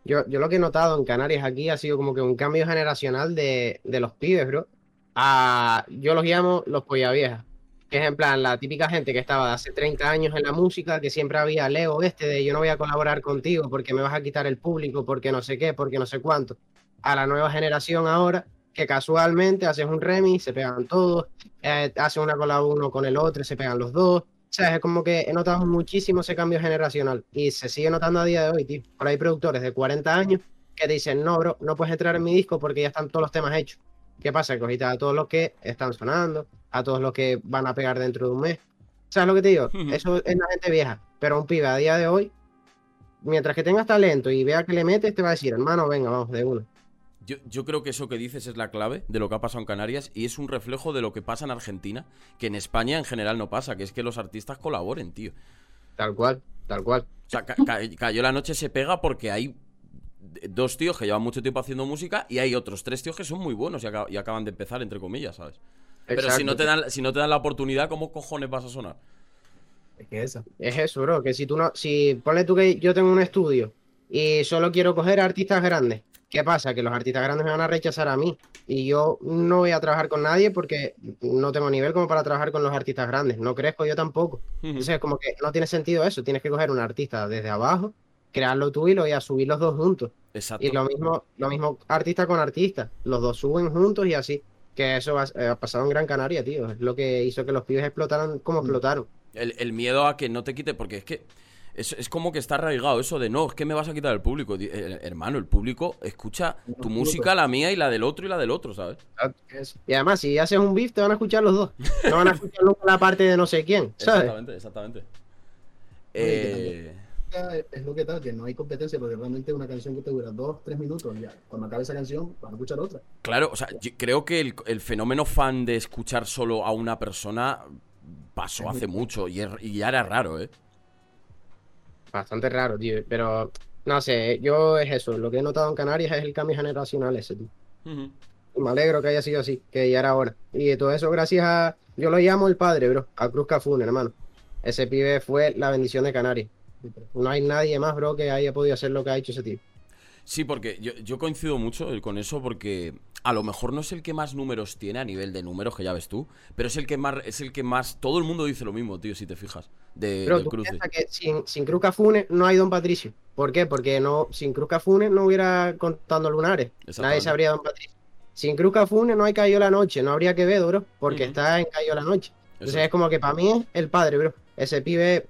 Yo, yo lo que he notado en Canarias aquí ha sido como que un cambio generacional de, de los pibes, bro. a, yo los llamo los polla viejas, que es en plan la típica gente que estaba de hace 30 años en la música, que siempre había Leo este de yo no voy a colaborar contigo porque me vas a quitar el público, porque no sé qué, porque no sé cuánto. A la nueva generación ahora, que casualmente haces un remix, se pegan todos, eh, haces una colab uno con el otro, se pegan los dos. O sea, es como que he notado muchísimo ese cambio generacional y se sigue notando a día de hoy, tío. Ahora hay productores de 40 años que dicen, no, bro, no puedes entrar en mi disco porque ya están todos los temas hechos. ¿Qué pasa? Cogiste a todos los que están sonando, a todos los que van a pegar dentro de un mes. ¿Sabes lo que te digo? Eso es la gente vieja. Pero un pibe a día de hoy, mientras que tengas talento y vea que le metes, te va a decir, hermano, venga, vamos, de uno. Yo, yo creo que eso que dices es la clave de lo que ha pasado en Canarias y es un reflejo de lo que pasa en Argentina, que en España en general no pasa, que es que los artistas colaboren, tío. Tal cual, tal cual. O sea, ca- ca- cayó la noche se pega porque hay dos tíos que llevan mucho tiempo haciendo música y hay otros tres tíos que son muy buenos y, aca- y acaban de empezar, entre comillas, ¿sabes? Pero si no, te dan, si no te dan la oportunidad, ¿cómo cojones vas a sonar? Es que esa. Es eso, bro, que si tú no, si ponle tú que yo tengo un estudio y solo quiero coger artistas grandes, ¿qué pasa? Que los artistas grandes me van a rechazar a mí y yo no voy a trabajar con nadie porque no tengo nivel como para trabajar con los artistas grandes, no crezco yo tampoco. Entonces, como que no tiene sentido eso, tienes que coger un artista desde abajo, crearlo tú y lo voy a subir los dos juntos. Exacto. Y lo mismo, lo mismo artista con artista, los dos suben juntos y así. Que eso ha, eh, ha pasado en Gran Canaria, tío. Es lo que hizo que los pibes explotaran como explotaron. El, el miedo a que no te quite, porque es que es, es como que está arraigado eso de no, es que me vas a quitar el público. Eh, hermano, el público escucha tu música, la mía y la del otro y la del otro, ¿sabes? Y además, si haces un beef, te van a escuchar los dos. No van a escuchar nunca la parte de no sé quién, ¿sabes? Exactamente, exactamente. Eh, Es lo que tal, que no hay competencia, porque realmente una canción que te dura dos, tres minutos, ya. Cuando acabe esa canción, vas a escuchar otra. claro, o sea, yo creo que el, el fenómeno fan de escuchar solo a una persona pasó hace mucho y, es- y ya era raro, ¿eh? Bastante raro, tío. Pero, no sé, yo es eso. Lo que he notado en Canarias es el cambio generacional ese, tío. Y Me alegro que haya sido así, que ya era hora. Y todo eso gracias a... Yo lo llamo el padre, bro. A Cruz Cafún, hermano. Ese pibe fue la bendición de Canarias. No hay nadie más, bro, que haya podido hacer lo que ha hecho ese tío. Sí, porque yo, yo coincido mucho con eso porque a lo mejor no es el que más números tiene a nivel de números, que ya ves tú, pero es el que más, es el que más, todo el mundo dice lo mismo, tío, si te fijas, de, Pero del tú cruce. que sin, sin Cruz Cafune no hay Don Patricio. ¿Por qué? Porque no, sin Cruz Cafune no hubiera contando lunares. Nadie sabría Don Patricio. Sin Cruz Cafune no hay Cayó la Noche, no habría Quevedo, bro, porque está en Cayó la Noche. Entonces es como que para mí es el padre, bro. Ese pibe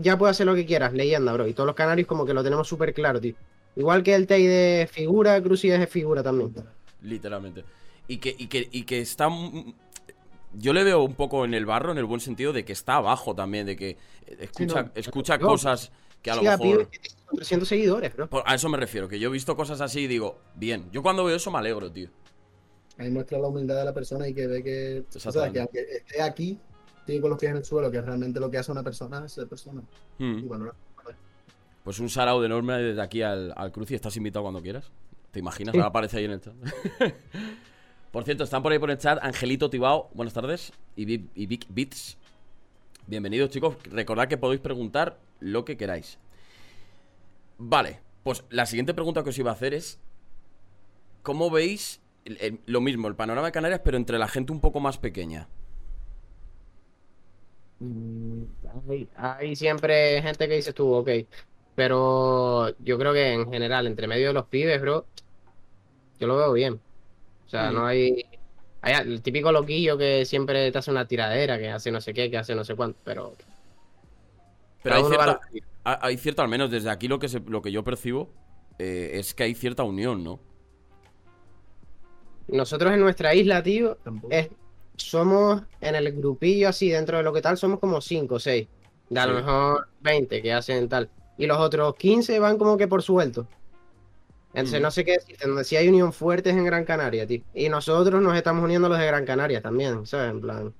ya puede hacer lo que quieras, leyenda, bro. Y todos los canarios como que lo tenemos súper claro, tío. Igual que el Tei de figura, Cruci es de figura también. Literalmente. Y que, y que, y que está. Yo le veo un poco en el barro, en el buen sentido de que está abajo también, de que escucha, no, escucha no. cosas que a lo Sí, a mejor. pibes que tienen 300 seguidores, bro. Por- A eso me refiero, que yo he visto cosas así y digo, bien. Yo cuando veo eso me alegro, tío. Ahí muestra la humildad de la persona y que ve que, o sea, que aunque esté aquí, sigue con los pies en el suelo, que es realmente lo que hace una persona, es ser persona. Hmm. Y bueno, Pues un sarao enorme desde aquí al, al Cruci. Estás invitado cuando quieras. ¿Te imaginas? Ahora aparece ahí en el chat. por cierto, están por ahí por el chat Angelito Tibao, buenas tardes. Y, Vic- y Beats. Bienvenidos, chicos. Recordad que podéis preguntar lo que queráis. Vale, pues la siguiente pregunta que os iba a hacer es: ¿Cómo veis el- el- lo mismo, el panorama de Canarias, pero entre la gente un poco más pequeña? Mm, Hay, hay siempre gente que dice tú, ok. Pero yo creo que en general, entre medio de los pibes, bro, yo lo veo bien. O sea, Mm. no hay. Hay el típico loquillo que siempre te hace una tiradera, que hace no sé qué, que hace no sé cuánto, pero. Pero hay cierta, hay cierta, al menos desde aquí lo que, se- lo que yo percibo eh, es que hay cierta unión, ¿no? Nosotros en nuestra isla, tío, es, somos en el grupillo así, dentro de lo que tal, somos como 5 o 6. De a lo mejor 20 que hacen tal. Y los otros 15 van como que por suelto. Entonces no sé qué decirte, donde sí hay unión fuerte es en Gran Canaria, tío. Y nosotros nos estamos uniendo a los de Gran Canaria también, ¿sabes? En plan,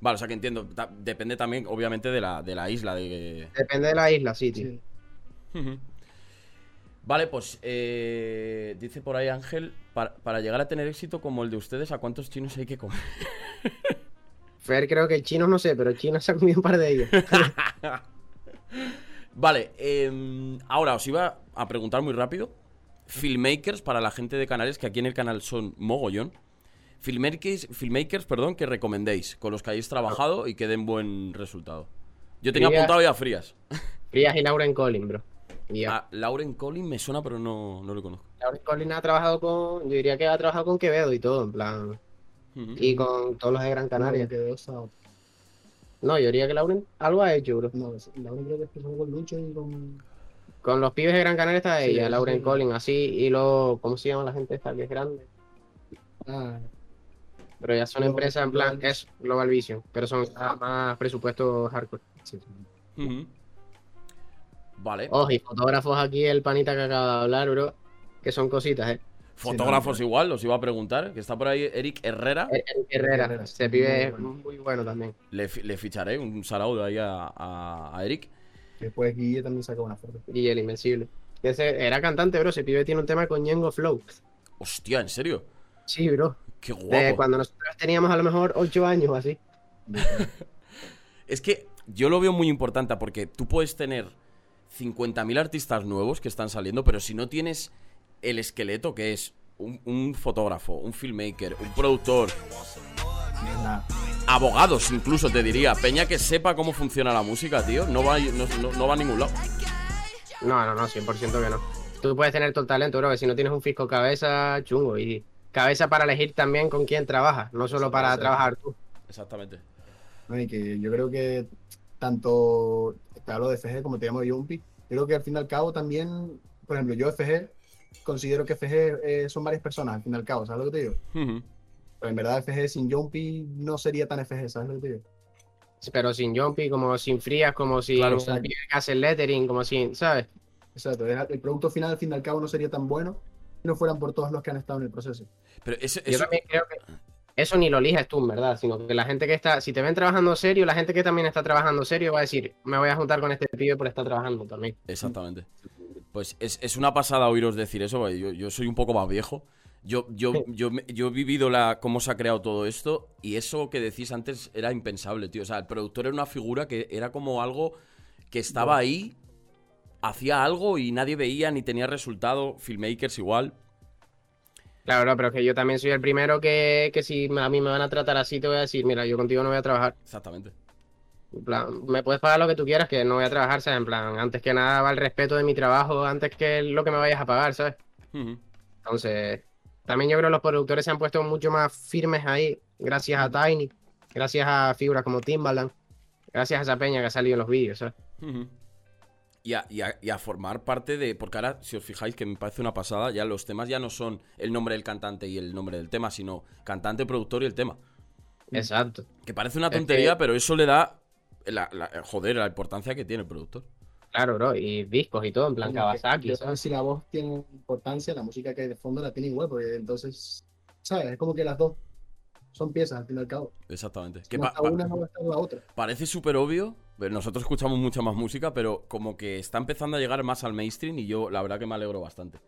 Vale, o sea que entiendo. ta- depende también, obviamente, de la, de la isla. De... depende de la isla, sí, tío. Sí. Vale, pues eh, dice por ahí Ángel, para, para llegar a tener éxito como el de ustedes, ¿a cuántos chinos hay que comer? Fer creo que chinos no sé, pero chinos se ha comido un par de ellos. Vale, em, ahora os iba a preguntar muy rápido. Filmmakers para la gente de Canarias, que aquí en el canal son mogollón. Filmmakers, filmmakers, perdón, que recomendéis, con los que hayáis trabajado y que den buen resultado. Yo tenía Frías. apuntado ya Frías. Frías y Lauren Collin, bro. Y ya. A Lauren Collin me suena, pero no, no lo conozco. Lauren Collin ha trabajado con, yo diría que ha trabajado con Quevedo y todo, en plan, y con todos los de Gran Canaria. Que de esa- No, yo diría que Lauren algo ha hecho, bro. No, la única creo que empezó con Lucho y con. Con los pibes de Gran Canaria está Sí, ella, sí, Lauren sí. Collin, así, y lo, ¿cómo se llama la gente esta que es grande? Ah, Pero ya son Global- empresas en plan, Global- es Global Vision, pero son ah, más presupuestos hardcore. sí, sí. Ujú. Vale. Ojo, y fotógrafos aquí, el panita que acaba de hablar, bro, que son cositas, eh. Fotógrafos Sí, no, igual, os iba a preguntar. Que está por ahí Eric Herrera. El, el Herrera, ese pibe es muy bueno. muy bueno también. Le, le ficharé un saludo ahí a, a- a Eric. Después Guille también sacó una foto. Y el Invencible. Ese era cantante, bro, ese pibe tiene un tema con Ñengo Flow. Hostia, ¿en serio? Sí, bro. Qué De guapo. cuando nosotros teníamos a lo mejor 8 años o así. Es que yo lo veo muy importante porque tú puedes tener 50.000 artistas nuevos que están saliendo, pero si no tienes el esqueleto que es un, un fotógrafo, un filmmaker, un productor, abogados incluso te diría, Peña que sepa cómo funciona la música, tío, no va, no, no- no va a ningún lado. No, no, no, 100% que no. Tú puedes tener todo el talento, bro, que si no tienes un fisco cabeza, chungo. Y cabeza para elegir también con quién trabajas, no solo para trabajar tú. Exactamente. No, y que yo creo que tanto te hablo de FG como te llamo Jumpy, yo creo que al fin y al cabo también, por ejemplo, yo FG considero que FG eh, son varias personas al fin y al cabo, ¿sabes lo que te digo? Ujú. Pero en verdad FG sin Jumpy no sería tan FG, ¿sabes lo que te digo? Pero sin Jumpy, como sin Frías, como sin Claro. el pibe que hace el lettering, como sin, ¿sabes? Exacto, el producto final al fin y al cabo no sería tan bueno si no fueran por todos los que han estado en el proceso. Pero ese, Yo eso- también creo que eso ni lo eliges tú, en verdad, sino que la gente que está, si te ven trabajando serio, la gente que también está trabajando serio va a decir, me voy a juntar con este pibe por estar trabajando también. Exactamente. Pues es, es una pasada oíros decir eso, porque yo, yo soy un poco más viejo. Yo, yo, yo, yo he vivido la, cómo se ha creado todo esto y eso que decís antes era impensable, tío. O sea, el productor era una figura que era como algo que estaba ahí, hacía algo y nadie veía ni tenía resultado. Filmmakers igual. Claro, no, pero es que yo también soy el primero que, que si a mí me van a tratar así, te voy a decir, mira, yo contigo no voy a trabajar. Exactamente. En plan, me puedes pagar lo que tú quieras, que no voy a trabajar, ¿sabes? En plan, antes que nada va el respeto de mi trabajo, antes que lo que me vayas a pagar, ¿sabes? Entonces, también yo creo que los productores se han puesto mucho más firmes ahí, gracias a Tiny, gracias a figuras como Timbaland, gracias a esa peña que ha salido en los vídeos, ¿sabes? Y a, y a- y a formar parte de. Porque ahora, si os fijáis, que me parece una pasada, ya los temas ya no son el nombre del cantante y el nombre del tema, sino cantante, productor y el tema. Exacto. Que parece una Es que- tontería, pero eso le da. La, la- joder, la importancia que tiene el productor. Claro, bro, y discos y todo, en plan que Kawasaki, Yo ¿sabes? si la voz tiene importancia, la música que hay de fondo la tiene igual, porque entonces, ¿sabes? Es como que las dos son piezas al fin y al cabo. Exactamente. Si Que no pa- está pa- una, no va a estar la otra. parece súper obvio. pero Nosotros escuchamos mucha más música, pero como que está empezando a llegar más al mainstream y yo, la verdad, que me alegro bastante.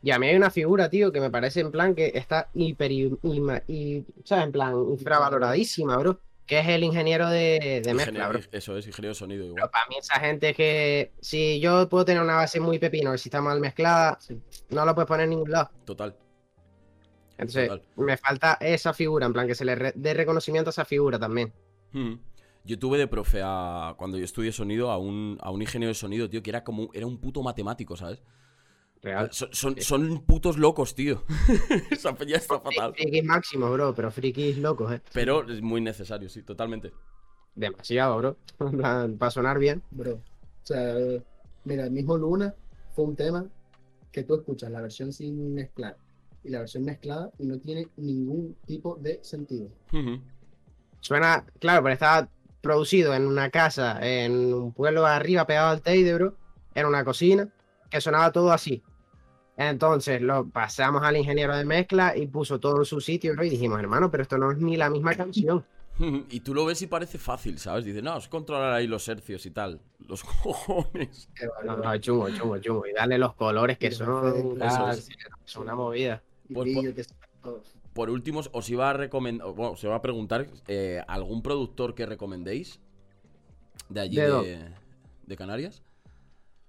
Y a mí hay una figura, tío, que me parece en plan que está hiper, y, y- ¿sabes? En plan, infravaloradísima, bro. Que es el ingeniero de, de mezcla, Ingeniero- bro. eso es, ingeniero de sonido Pero igual. para mí esa gente que si yo puedo tener una base muy pepino y si está mal mezclada, no la puedes poner en ningún lado. Total. Entonces, Total. me falta esa figura, en plan, que se le re- dé reconocimiento a esa figura también. Ujú. Yo tuve de profe a, cuando yo estudié sonido a un, a un ingeniero de sonido, tío, que era como era un puto matemático, ¿sabes? Real. Son, son, son putos locos, tío. Esa peña está fatal. Frikis máximos, bro, pero frikis locos, eh. Pero es muy necesario, sí, totalmente. Demasiado, bro. En plan, para sonar bien. Bro. O sea, mira, el mismo Luna fue un tema que tú escuchas la versión sin mezclar y la versión mezclada y no tiene ningún tipo de sentido. Suena, claro, pero estaba producido en una casa, en un pueblo arriba pegado al Teide, bro, en una cocina, que sonaba todo así. Entonces lo pasamos al ingeniero de mezcla y puso todo en su sitio, bro, y dijimos, hermano, pero esto no es ni la misma canción. Y tú lo ves y parece fácil, ¿sabes? Dices, no, es controlar ahí los hercios y tal. Los cojones. No, no, chungo, chungo, chungo. Y darle los colores que son, es una movida. Pues, se- todo. Por último, os iba a recomendar, bueno, os iba a preguntar eh, algún productor que recomendéis de allí ¿De de Canarias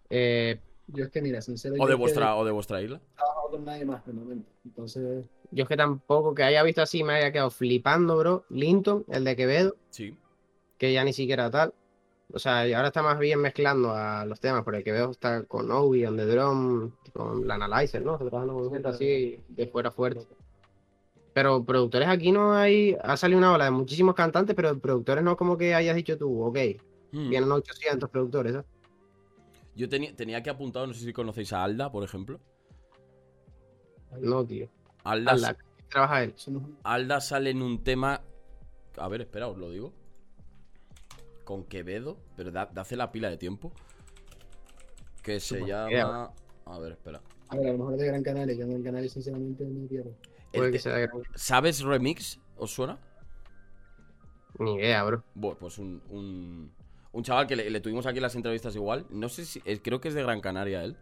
Eh, Yo es que, mira, sincero, o de vuestra o de vuestra isla. no he trabajado con nadie más de momento. Entonces, yo es que tampoco que haya visto así me haya quedado flipando, bro. Linton, el de Quevedo, Sí. que ya ni siquiera tal. O sea, y ahora está más bien mezclando a los temas, porque Quevedo está con Obi, on the drum, con la Analyzer, ¿no? Trabajando con gente así de fuera fuerte. Pero productores aquí no hay. Ha salido una ola de muchísimos cantantes, pero productores no como que hayas dicho tú, ok, Mm. vienen 800 productores, ¿sabes? Yo tenía, tenía que apuntado, no sé si conocéis a Alda, por ejemplo. No, tío. Alda, Ala, trabaja él. Alda sale en un tema. A ver, espera, os lo digo. Con Quevedo, pero de, de hace la pila de tiempo. Que se llama. A ver, espera. A ver, a lo mejor es de Gran Canaria. Yo en Gran Canaria, sinceramente, no quiero. Te- ¿Sabes Remix? ¿Os suena? Ni idea, bro. Bueno, pues un, un, un chaval que le, le tuvimos aquí en las entrevistas igual. No sé si. eh, creo que es de Gran Canaria él.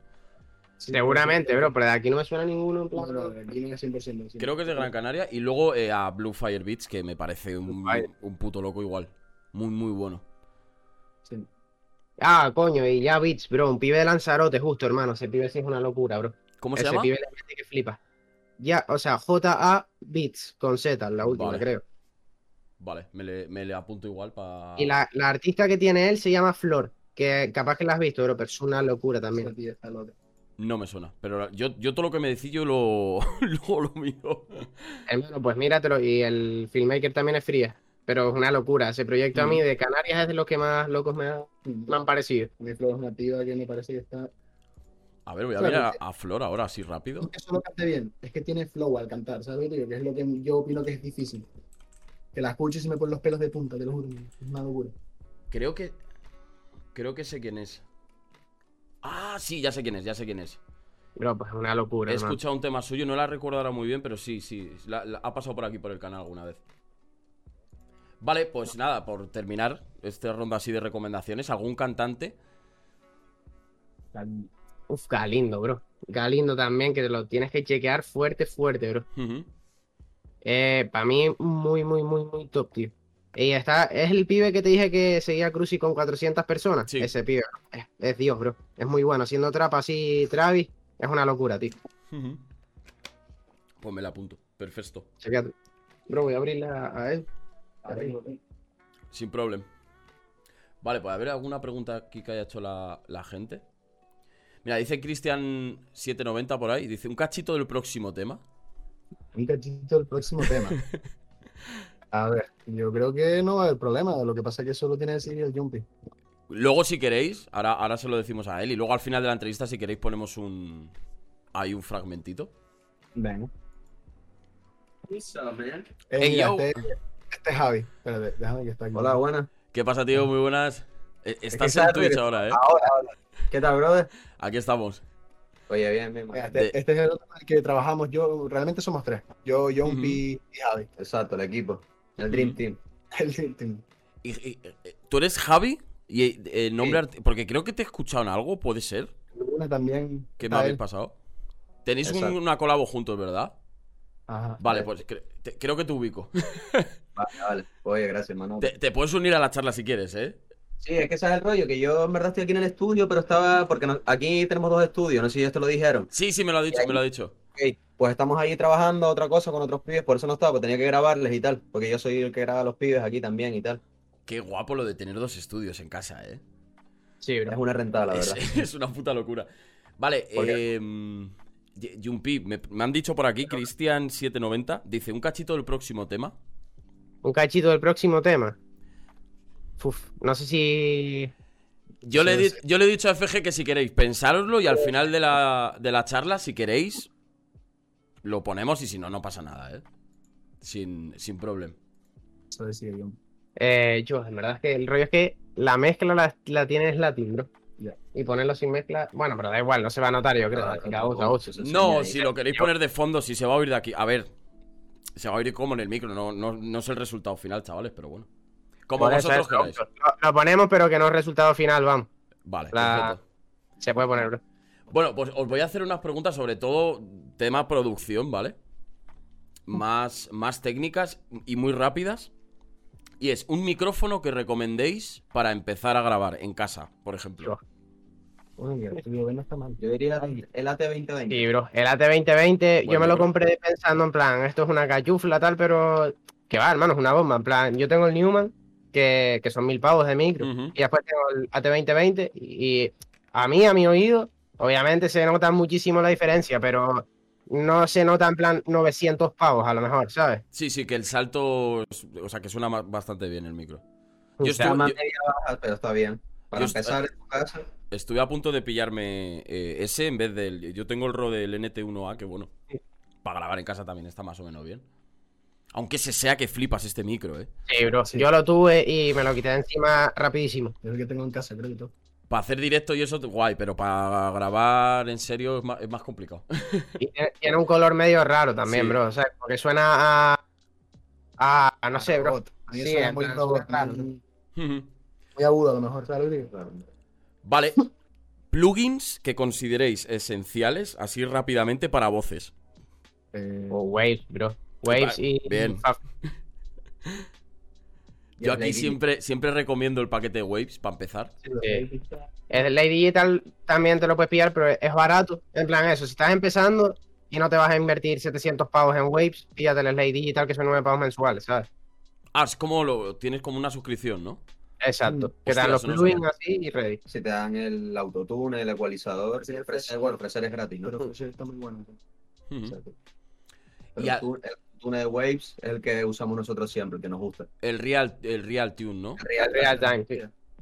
Sí, Seguramente, bro, pero de aquí no me suena ninguno en plan. No, no, de aquí no es 100%. sí. Creo que es de Gran Canaria. Y luego eh, a Blue Fire Beats, que me parece un, un puto loco igual. Muy, muy bueno. Sí. Ah, coño, y ya Beats, bro, un pibe de Lanzarote, justo, hermano. Ese pibe sí es una locura, bro. ¿Cómo se Ese llama? pibe le mete que flipa. Ya, o sea, J.A. Beats con Z, la última, Vale. creo. Vale, me le, me le apunto igual para. Y la, la artista que tiene él se llama Flor, que capaz que la has visto, bro, pero es una locura también. No me suena. Pero yo, yo todo lo que me decís yo lo, lo miro. Hermano, pues míratelo. Y el filmmaker también es fría. Pero es una locura. Ese proyecto a Mm. mí de Canarias es de los que más locos me, ha- me han parecido. Mi flow es una tía que me parece que está. A ver, voy a Claro, mirar que- a, a Flor ahora, así No rápido. es que solo cante bien, es que tiene flow al cantar, ¿sabes lo? Que es lo que yo opino que es difícil. Que la escucho y se me ponen los pelos de punta, te lo juro. Es una locura. Creo que. Creo que sé quién es. Ah, sí, ya sé quién es, ya sé quién es. Bro, pues es una locura, He hermano. escuchado un tema suyo, no la recuerdo ahora muy bien, pero sí, sí. la- la- ha pasado por aquí por el canal alguna vez. Vale, pues nada, por terminar esta ronda así de recomendaciones, ¿algún cantante? Uf, Galindo, bro. Galindo también, que te lo tienes que chequear fuerte, fuerte, bro. Ujú. Eh, para mí, muy, muy, muy, muy top, tío. Y está, es el pibe que te dije que seguía Cruci con 400 personas. Sí. Ese pibe, es, es Dios, bro. Es muy bueno. Haciendo trap así, Travis, es una locura, tío. Pues me la apunto. Perfecto. Bro, voy a abrirla a él. Sin problema. Vale, pues a ver alguna pregunta aquí que haya hecho la, la gente. Mira, dice Cristian790 por ahí. Dice un cachito del próximo tema. Un cachito del próximo tema. A ver, yo creo que no va a haber problema. Lo que pasa es que solo tiene que decir el Jumpy. Luego, si queréis, ahora, ahora se lo decimos a él. Y luego al final de la entrevista, si queréis, ponemos un. Ahí un fragmentito. Venga. Hey, yo. este, este es Javi. Espérate, déjame que está aquí. Hola, buenas. ¿Qué pasa, tío? Muy buenas. Eh, Estás que en Twitch que- ahora, ¿eh? Ahora, ahora. ¿Qué tal, brother? Aquí estamos. Oye, bien, bien. Este, De- este es el otro con el que trabajamos. Yo, realmente somos tres. Yo, Jumpy y Javi. Exacto, el equipo. El Dream. Team. El Dream Team. Y- y- eh, ¿Tú eres Javi? Y eh, eh, nombre Sí. Porque creo que te he escuchado en algo, puede ser. Una también. ¿Qué me habéis pasado? Tenéis un- una colabo juntos, ¿verdad? Ajá. Vale, pues cre- te- creo que te ubico. Vale, vale. Oye, gracias, hermano. Te, te puedes unir a la charla si quieres, ¿eh? Sí, es que ese es el rollo, que yo en verdad estoy aquí en el estudio, pero estaba, porque no- aquí tenemos dos estudios, no sé si esto lo dijeron. Sí, sí, me lo ha dicho, me lo ha dicho. Ok, pues estamos ahí trabajando otra cosa con otros pibes, por eso no estaba, porque tenía que grabarles y tal, porque yo soy el que graba a los pibes aquí también y tal. Qué guapo lo de tener dos estudios en casa, ¿eh? Sí, bro. Es una rentada, la Es, verdad. es una puta locura. Vale, eh, Jumpi, me, me han dicho por aquí, Cristian790, dice, un cachito del próximo tema. Un cachito del próximo tema. Uf, no sé si. Yo le, di- yo le he dicho a FG que si queréis, pensároslo y al final de la, de la charla, si queréis, lo ponemos y si no, no pasa nada, ¿eh? Sin, sin problema. Eso decía yo. Eh, yo, en verdad es que el rollo es que la mezcla la, la tienes latín, bro. Y ponerlo sin mezcla. Bueno, pero da igual, no se va a notar, yo creo. Ah, No, si lo queréis poner de fondo, si se va a oír de aquí. A ver, se va a oír como en el micro, no, no, no es el resultado final, chavales, pero bueno. Como Por vosotros es, queráis. Lo, lo ponemos, pero que no es resultado final, vamos. Vale, La- perfecto. Se puede poner, bro. Bueno, pues os voy a hacer unas preguntas sobre todo tema producción, ¿vale? Más, más técnicas y muy rápidas. Y es un micrófono que recomendéis para empezar a grabar en casa, por ejemplo. Uy, el estudio B no está mal. Yo diría el AT2020. Sí, bro. El AT2020, yo me lo compré pensando en plan, esto es una cachufla tal, pero que va, hermano, es una bomba. En plan, yo tengo el Newman, que, que son mil pavos de micro, Ujú. y después tengo el AT2020, y, y a mí, a mi oído, obviamente se nota muchísimo la diferencia, pero no se nota en plan 900 pavos a lo mejor, ¿sabes? Sí, sí, que el salto. O sea, que suena bastante bien el micro. O Yo sea, estuve, más yo- baja, pero está bien. Para Yo empezar en tu casa, estuve a punto de pillarme eh, ese en vez del. Yo tengo el RO del NT1A, que bueno. Para grabar en casa también está más o menos bien. Aunque se sea que flipas este micro, eh. Sí, bro. Sí. Yo lo tuve y me lo quité de encima rapidísimo. Es el que tengo en casa, creo que todo. Para hacer directo y eso, guay, pero para grabar en serio es más, es más complicado. Y tiene, un color medio raro también, Sí. bro. O sea, porque suena a. a, a no sé, bro. Robot. A mí Sí, en muy robot, raro. muy, agudo a lo mejor, ¿sabes vale. Plugins que consideréis esenciales, así rápidamente, para voces. Eh, O Waves, bro. Waves y. Bien. Yo aquí siempre, siempre recomiendo el paquete de Waves para empezar. Sí. El Lady Digital también te lo puedes pillar, pero es barato. En plan, eso, si estás empezando y no te vas a invertir 700 pavos en Waves, píllate el Lady Digital, que son 9 pavos mensuales, ¿sabes? Ah, es como lo. Tienes como una suscripción, ¿no? Exacto. Mm. Que te dan los no plugins así y ready. Si te dan el autotune, el ecualizador, Sí, el el freser, bueno, el freser es gratis, ¿no? Pero Fresher está muy bueno. Exacto. Y Pero a- el tu- el autotune de Waves es el que usamos nosotros siempre, el que nos gusta. El Real, el Real Tune, ¿no? El real, Real time, sí.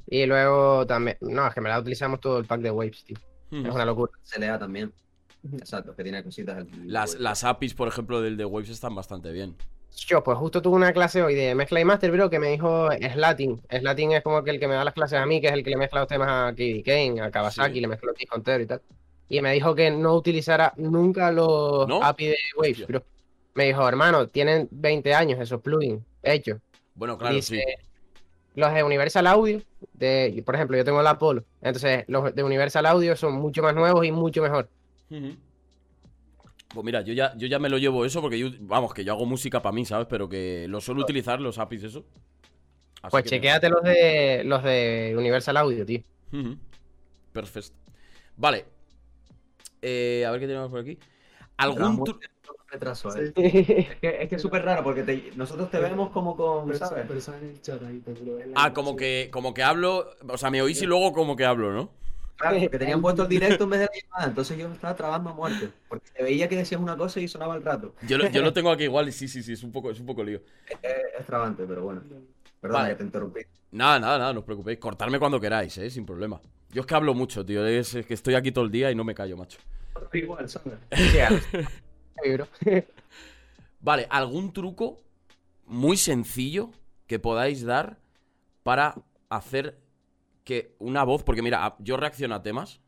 Y luego también. No, es que en verdad utilizamos todo el pack de Waves, tío. Es una locura. CLA también. Exacto, que tiene cositas. el- Las, las APIs, por ejemplo, del de Waves están bastante bien. Yo, pues justo tuve una clase hoy de mezcla y master, bro, que me dijo Slatin. Slatin es como que el que me da las clases a mí, que es el que le mezcla los temas a KD Kane, a Kawasaki, Sí. le mezcla los discos enteros y tal. Y me dijo que no utilizara nunca los ¿No? API de Waves, bro. Me dijo, hermano, tienen 20 años esos plugins hechos. Bueno, claro, Dice, sí. los de Universal Audio, de, por ejemplo, yo tengo el Apollo. Entonces, los de Universal Audio son mucho más nuevos y mucho mejor. Pues mira, yo ya, yo ya me lo llevo eso porque yo, vamos, que yo hago música para mí, ¿sabes? Pero que lo suelo utilizar, los APIs, eso. Así Pues chequéate los de los de Universal Audio, tío. Ujú. Perfecto. Vale. Eh, a ver qué tenemos por aquí. ¿Algún tru- retraso, Sí. ¿eh? Es que es que súper raro porque te- nosotros te vemos como con, ¿sabes? en el chat ahí, en Ah, como que, como que hablo. O sea, me oís y luego como que hablo, ¿no? Claro, porque tenían puesto el directo en vez de la llamada, entonces yo me estaba trabando a muerte. Porque te veía que decías una cosa y sonaba al rato. Yo lo, yo lo tengo aquí igual y sí, sí, sí, es un poco, es un poco lío. Es, es trabante, pero bueno. Perdona Vale. que te interrumpí. Nada, nada, nada, no os preocupéis. Cortarme cuando queráis, ¿eh? Sin problema. Yo es que hablo mucho, tío. Es, es que estoy aquí todo el día y no me callo, macho. Igual, ¿sabes? Vale, ¿algún truco muy sencillo que podáis dar para hacer que una voz, porque mira, yo reacciono a temas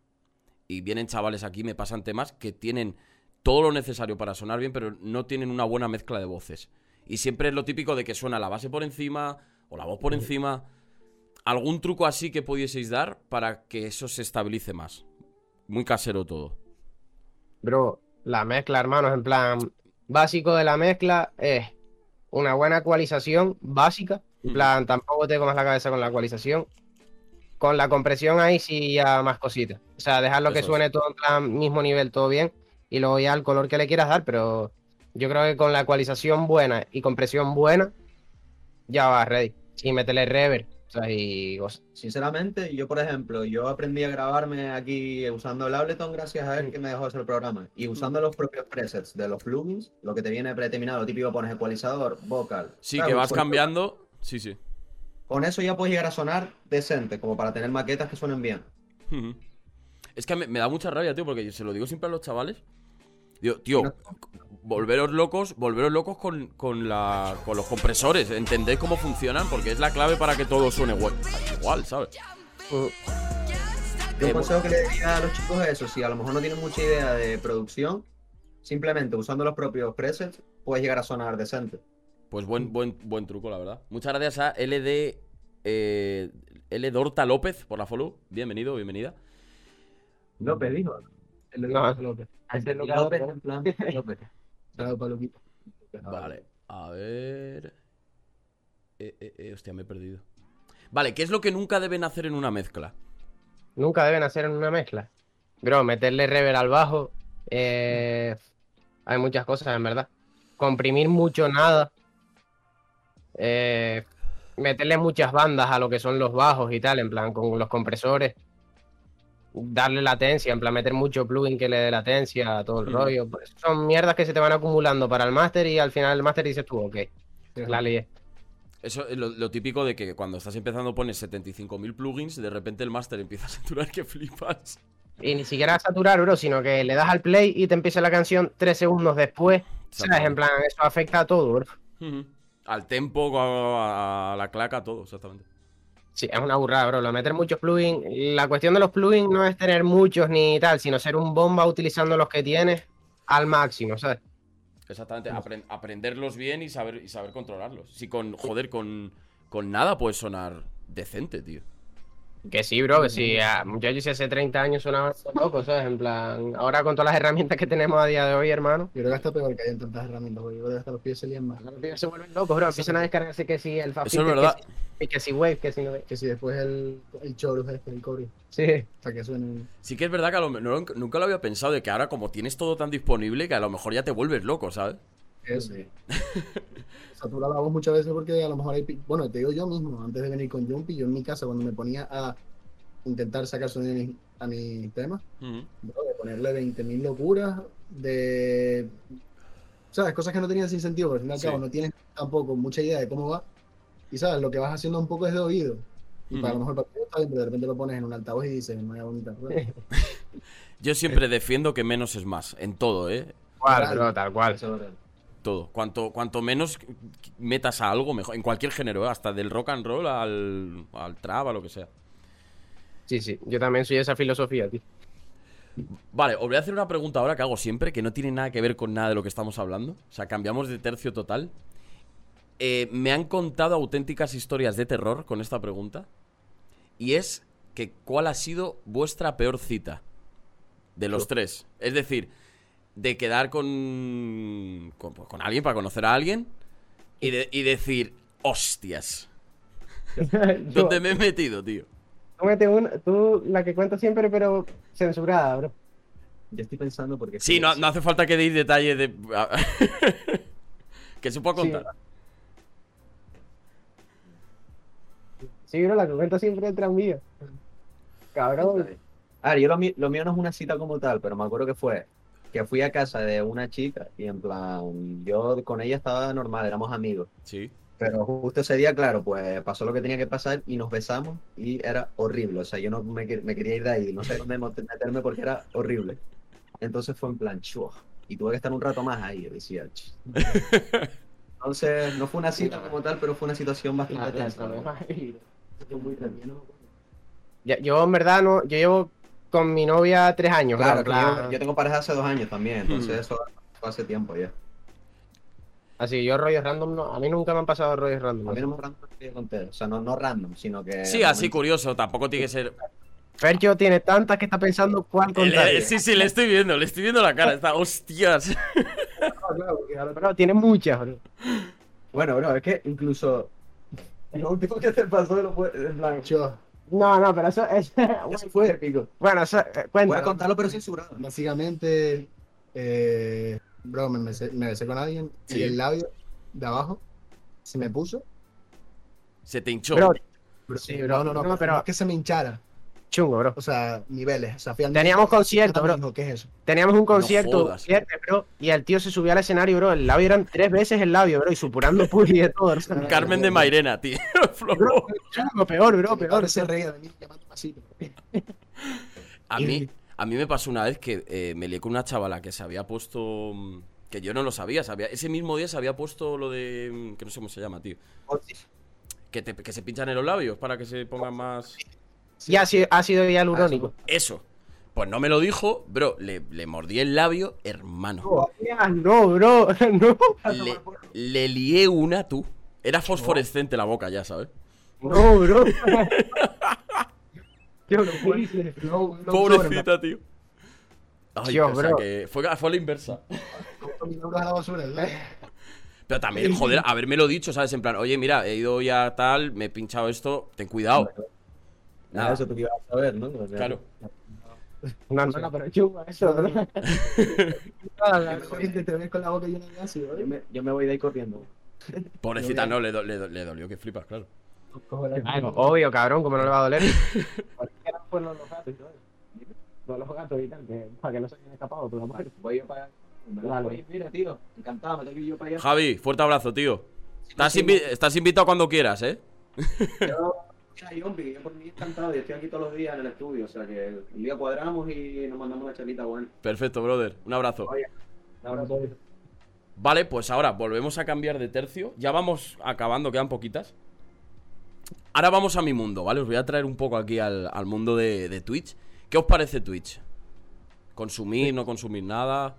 y vienen chavales aquí, me pasan temas que tienen todo lo necesario para sonar bien, pero no tienen una buena mezcla de voces. Y siempre es lo típico de que suena la base por encima o la voz por encima. ¿Algún truco así que pudieseis dar para que eso se estabilice más? Muy casero todo. Bro, la mezcla, hermanos, en plan básico de la mezcla es una buena ecualización básica. En plan, tampoco te comas la cabeza con la ecualización. Con la compresión ahí sí ya más cositas. O sea, dejarlo que Eso es. suene todo en plan mismo nivel, todo bien. Y luego ya el color que le quieras dar, pero yo creo que con la ecualización buena y compresión buena, ya va ready. Y métele reverb. O sea, y. Sinceramente, yo, por ejemplo, yo aprendí a grabarme aquí usando el Ableton gracias a él que me dejó hacer el programa. Y usando los propios presets de los plugins, lo que te viene predeterminado, típico pones ecualizador, vocal. Sí, que vas cambiando. Sí, sí. Con eso ya puedes llegar a sonar decente, como para tener maquetas que suenen bien. Es que me, me da mucha rabia, tío, porque yo se lo digo siempre a los chavales. Digo, tío. Volveros locos, volveros locos con, con la, con los compresores. Entendéis cómo funcionan, porque es la clave para que todo suene igual, igual ¿sabes? Yo un consejo que le diría a los chicos es eso, si a lo mejor no tienen mucha idea de producción, simplemente usando los propios presets puedes llegar a sonar decente. Pues buen, buen, buen truco, la verdad. Muchas gracias a LD. Eh, L. Dorta López por la follow. Bienvenido, bienvenida. López dijo. López. López, en plan, López. Claro, para Loquito. Vale, a ver. Eh, eh, eh, hostia, me he perdido. Vale, ¿qué es lo que nunca deben hacer en una mezcla? nunca deben hacer en una mezcla. Bro, meterle reverb al bajo. eh, hay muchas cosas, en verdad. Comprimir mucho nada. eh, meterle muchas bandas a lo que son los bajos y tal, en plan, con los compresores. Darle latencia, en plan, meter mucho plugin que le dé latencia a todo el rollo. Pues son mierdas que se te van acumulando para el máster y al final el máster dices tú, ok, la lié. Eso es lo, lo típico de que cuando estás empezando pones 75.000 plugins y de repente el máster empieza a saturar que flipas. Y ni siquiera a saturar, bro, sino que le das al play y te empieza la canción tres segundos después. ¿Sabes? En plan, eso afecta a todo, bro. Al tempo, a, a la claca, todo, exactamente. Sí, es una burrada, bro. Lo de meter muchos plugins. La cuestión de los plugins no es tener muchos ni tal, sino ser un bomba utilizando los que tienes al máximo, ¿sabes? Exactamente, apren- aprenderlos bien y saber, y saber controlarlos. Si con, joder, con, con nada puedes sonar decente, tío. Que sí, bro, que sí. ah, Yo hice hace 30 años sonaba loco, ¿sabes? En plan, ahora con todas las herramientas que tenemos a día de hoy, hermano. Yo creo que está peor que hayan tantas herramientas, porque yo creo que hasta los pies se lían más. Los tíos se vuelven locos, bro. Empiezan a descargarse que si el Fafite, Eso es verdad. Que si, que si Wave, que si no. Que si después el, el chorus este, el core, Sí. para que suenen. Sí que es verdad que a lo no- nunca lo había pensado de que ahora como tienes todo tan disponible que a lo mejor ya te vuelves loco, ¿sabes? Eso. Sí. Satura la voz muchas veces porque a lo mejor hay. Bueno, te digo yo mismo, antes de venir con Jumpy, yo en mi casa, cuando me ponía a intentar sacar sonido a mis, a mis temas, bro, de ponerle 20.000 locuras, de. ¿Sabes? Cosas que no tenían sin sentido, porque al fin y al Sí. cabo no tienes tampoco mucha idea de cómo va. Y sabes, lo que vas haciendo un poco es de oído. Y para lo mejor para ti está bien, pero de repente lo pones en un altavoz y dices, no bonita. rueda". Yo siempre defiendo que menos es más, en todo, ¿eh? Cual, bro, tal cual. Todo. Cuanto, cuanto menos metas a algo, mejor. En cualquier género, ¿eh? hasta del rock and roll al, al trap, a lo que sea. Sí, sí. Yo también soy esa filosofía, tío. Vale, os voy a hacer una pregunta ahora que hago siempre, que no tiene nada que ver con nada de lo que estamos hablando. O sea, cambiamos de tercio total. Eh, me han contado auténticas historias de terror con esta pregunta. Y es que ¿cuál ha sido vuestra peor cita? De los tres. Es decir, de quedar con, con, pues, con alguien para conocer a alguien y, de- y decir, hostias, ¿dónde me he metido, tío? Tú mete una, tú la que cuentas siempre, pero censurada, bro. Yo estoy pensando porque. Sí, no, no hace falta que deis detalle de... que se pueda Sí. contar. Sí, bro, la que cuentas siempre entra en mía. Cabrón. A ver, yo lo mío no es una cita como tal, pero me acuerdo que fue que fui a casa de una chica y en plan, yo con ella estaba normal, éramos amigos. Sí. Pero justo ese día, claro, pues pasó lo que tenía que pasar y nos besamos y era horrible. O sea, yo no me, me quería ir de ahí, no sé dónde meterme porque era horrible. Entonces fue en plan, chuah. Y tuve que estar un rato más ahí, yo decía. "Ch". Entonces, no fue una cita como tal, pero fue una situación bastante tensa. ¿no? Ya- Yo, en verdad, no. Yo llevo con mi novia tres años, Claro, que en yo, tengo pareja hace dos años también, entonces Hmm. eso fue hace tiempo ya. Así, yo rollos random no. A mí nunca me han pasado rollos random. A mí no me random que yo conté, o sea, no, no random, sino que... Sí, así curioso, tampoco tiene que ser... Fercho tiene tantas que está pensando cuál contar. Sí, sí, le estoy viendo, le estoy viendo la cara, está, hostias. Pero tiene muchas, bro. Bueno, bro, es que incluso... Lo último que te pasó lo fue... En plan, Yo, No, no, pero eso es. eso fue épico. bueno, eso. eh, Voy a contarlo, pero censurado. básicamente, eh, bro, me besé, me besé con alguien Sí. y el labio de abajo se me puso. Se te hinchó. Bro, Bro, Sí, bro. No, no, no, No, pero- no es que se me hinchara. Chungo, bro. O sea, niveles. O sea, Teníamos concierto, bro. ¿Qué es eso? Teníamos un concierto, viernes, bro, y el tío se subió al escenario, bro. El labio eran tres veces el labio, bro, y supurando puli y de todo. Carmen de Mairena, tío. Bro, chungo, peor, bro, peor. se reía de mí así. A mí, a mí me pasó una vez que eh, me lié con una chavala que se había puesto... Que yo no lo sabía, sabía. Ese mismo día se había puesto lo de... Que no sé cómo se llama, tío. Que, te- que se pinchan en los labios para que se pongan más... Ya ha sido, ha sido ya el urónico. Eso. Pues no me lo dijo, bro. Le, le mordí el labio, hermano. No, bro, no. Le, le lié una, tú. Era fosforescente la boca ya, ¿sabes? No, bro. Tío, no ser. Pobrecita, tío. Ay, Dios, bro. que fue, fue la inversa. Pero también, joder, haberme lo dicho, ¿sabes? En plan, oye, mira, he ido ya tal, me he pinchado esto, ten cuidado. Nada. Eso tú que ibas a saber, ¿no? O sea, Claro. No, no, no, pero chungo eso, te ves con la boca llena de ácido, Yo ¿eh? me, yo me voy de ahí corriendo. Pobrecita, no, le, do- le, do- le dolió que flipas, claro. Ay, obvio, cabrón, ¿cómo no le va a doler? ¿Por qué no fueron los gatos y todo eso? No, los gatos y tal, que, para que no se hayan escapado, pero. Voy yo para. Oye, mira, tío, encantado, me yo para allá. Javi, fuerte abrazo, tío. Estás, invi- estás invitado cuando quieras, ¿eh? Yo, ay, hombre, yo por mí encantado, yo estoy aquí todos los días en el estudio, o sea que el día cuadramos y nos mandamos una charlita buena. Perfecto, brother. Un abrazo. Un abrazo. Vale, pues ahora volvemos a cambiar de tercio. Ya vamos acabando, quedan poquitas. Ahora vamos a mi mundo, ¿vale? Os voy a traer un poco aquí al, al mundo de, de Twitch. ¿Qué os parece Twitch? ¿Consumir, no consumir nada?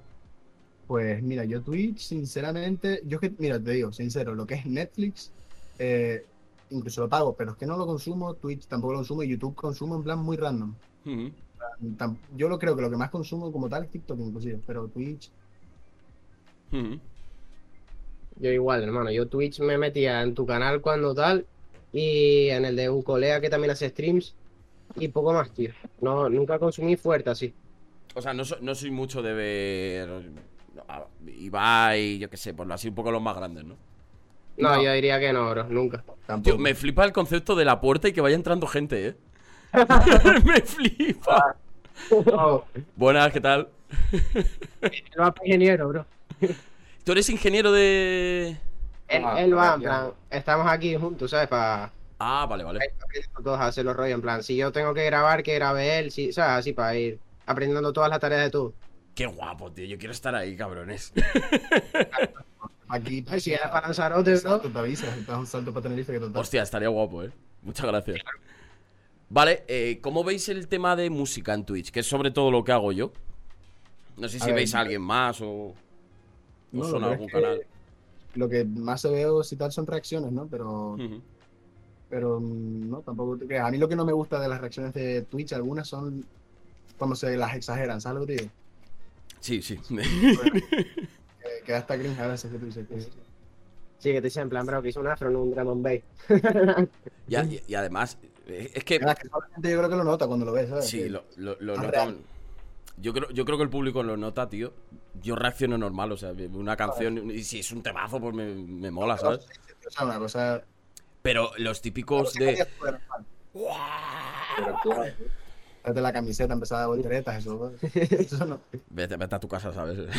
Pues mira, yo Twitch, sinceramente, yo que, mira, te digo, sincero, lo que es Netflix, eh, incluso lo pago, pero es que no lo consumo, Twitch tampoco lo consumo y YouTube consumo en plan muy random. Yo lo creo que lo que más consumo como tal es TikTok inclusive, pero Twitch. Yo igual, hermano. Yo Twitch me metía en tu canal cuando tal y en el de un colega que también hace streams y poco más, tío. No, nunca consumí fuerte así. O sea, no, so- no soy mucho de ver Ibai, yo qué sé, por así un poco los más grandes, ¿no? No, No. yo diría que no, bro, nunca. tampoco. Tío, me flipa el concepto de la puerta y que vaya entrando gente, ¿eh? me flipa. No, Buenas, ¿qué tal? él va para ingeniero, bro. ¿Tú eres ingeniero de...? Él, Ah, él va, en plan, estamos aquí juntos, ¿sabes? Para Ah, vale, vale. todos a hacer los rollos, en plan, si yo tengo que grabar, que grabe él, si, ¿sabes? Así para ir aprendiendo todas las tareas de tú. Qué guapo, tío. Yo quiero estar ahí, cabrones. Aquí, Ay, si era para Lanzarote, bro. Salto, te avisas, te das un salto para Tenerife que total. Hostia, estaría guapo, ¿eh? Muchas gracias. Vale, eh, ¿cómo veis el tema de música en Twitch? Que es sobre todo lo que hago yo. No sé A si ver, veis a alguien más o... o No, son lo que algún es que canal. Lo que más se veo si tal son reacciones, ¿no? Pero, pero mm, no, tampoco te creas. A mí lo que no me gusta de las reacciones de Twitch, algunas son cuando se las exageran, ¿sabes lo que te digo? Sí, sí. Que, hasta cringe a veces que tú dices que... Sí, que te dicen, en plan, bro, que hizo un afro, no un drum and bass. y, a- y- y además, eh, es que... Mira, que yo creo que lo nota cuando lo ves, ¿sabes? Sí, lo, lo, lo real. Yo creo, yo creo que el público lo nota, tío. Yo reacciono normal, o sea, una canción, y si es un temazo, pues me, me mola, ¿sabes? O sea, una cosa... Pero los típicos de. Date la camiseta, empezar a dar volteretas, eso, eso no. Vete, vete a tu casa, ¿sabes?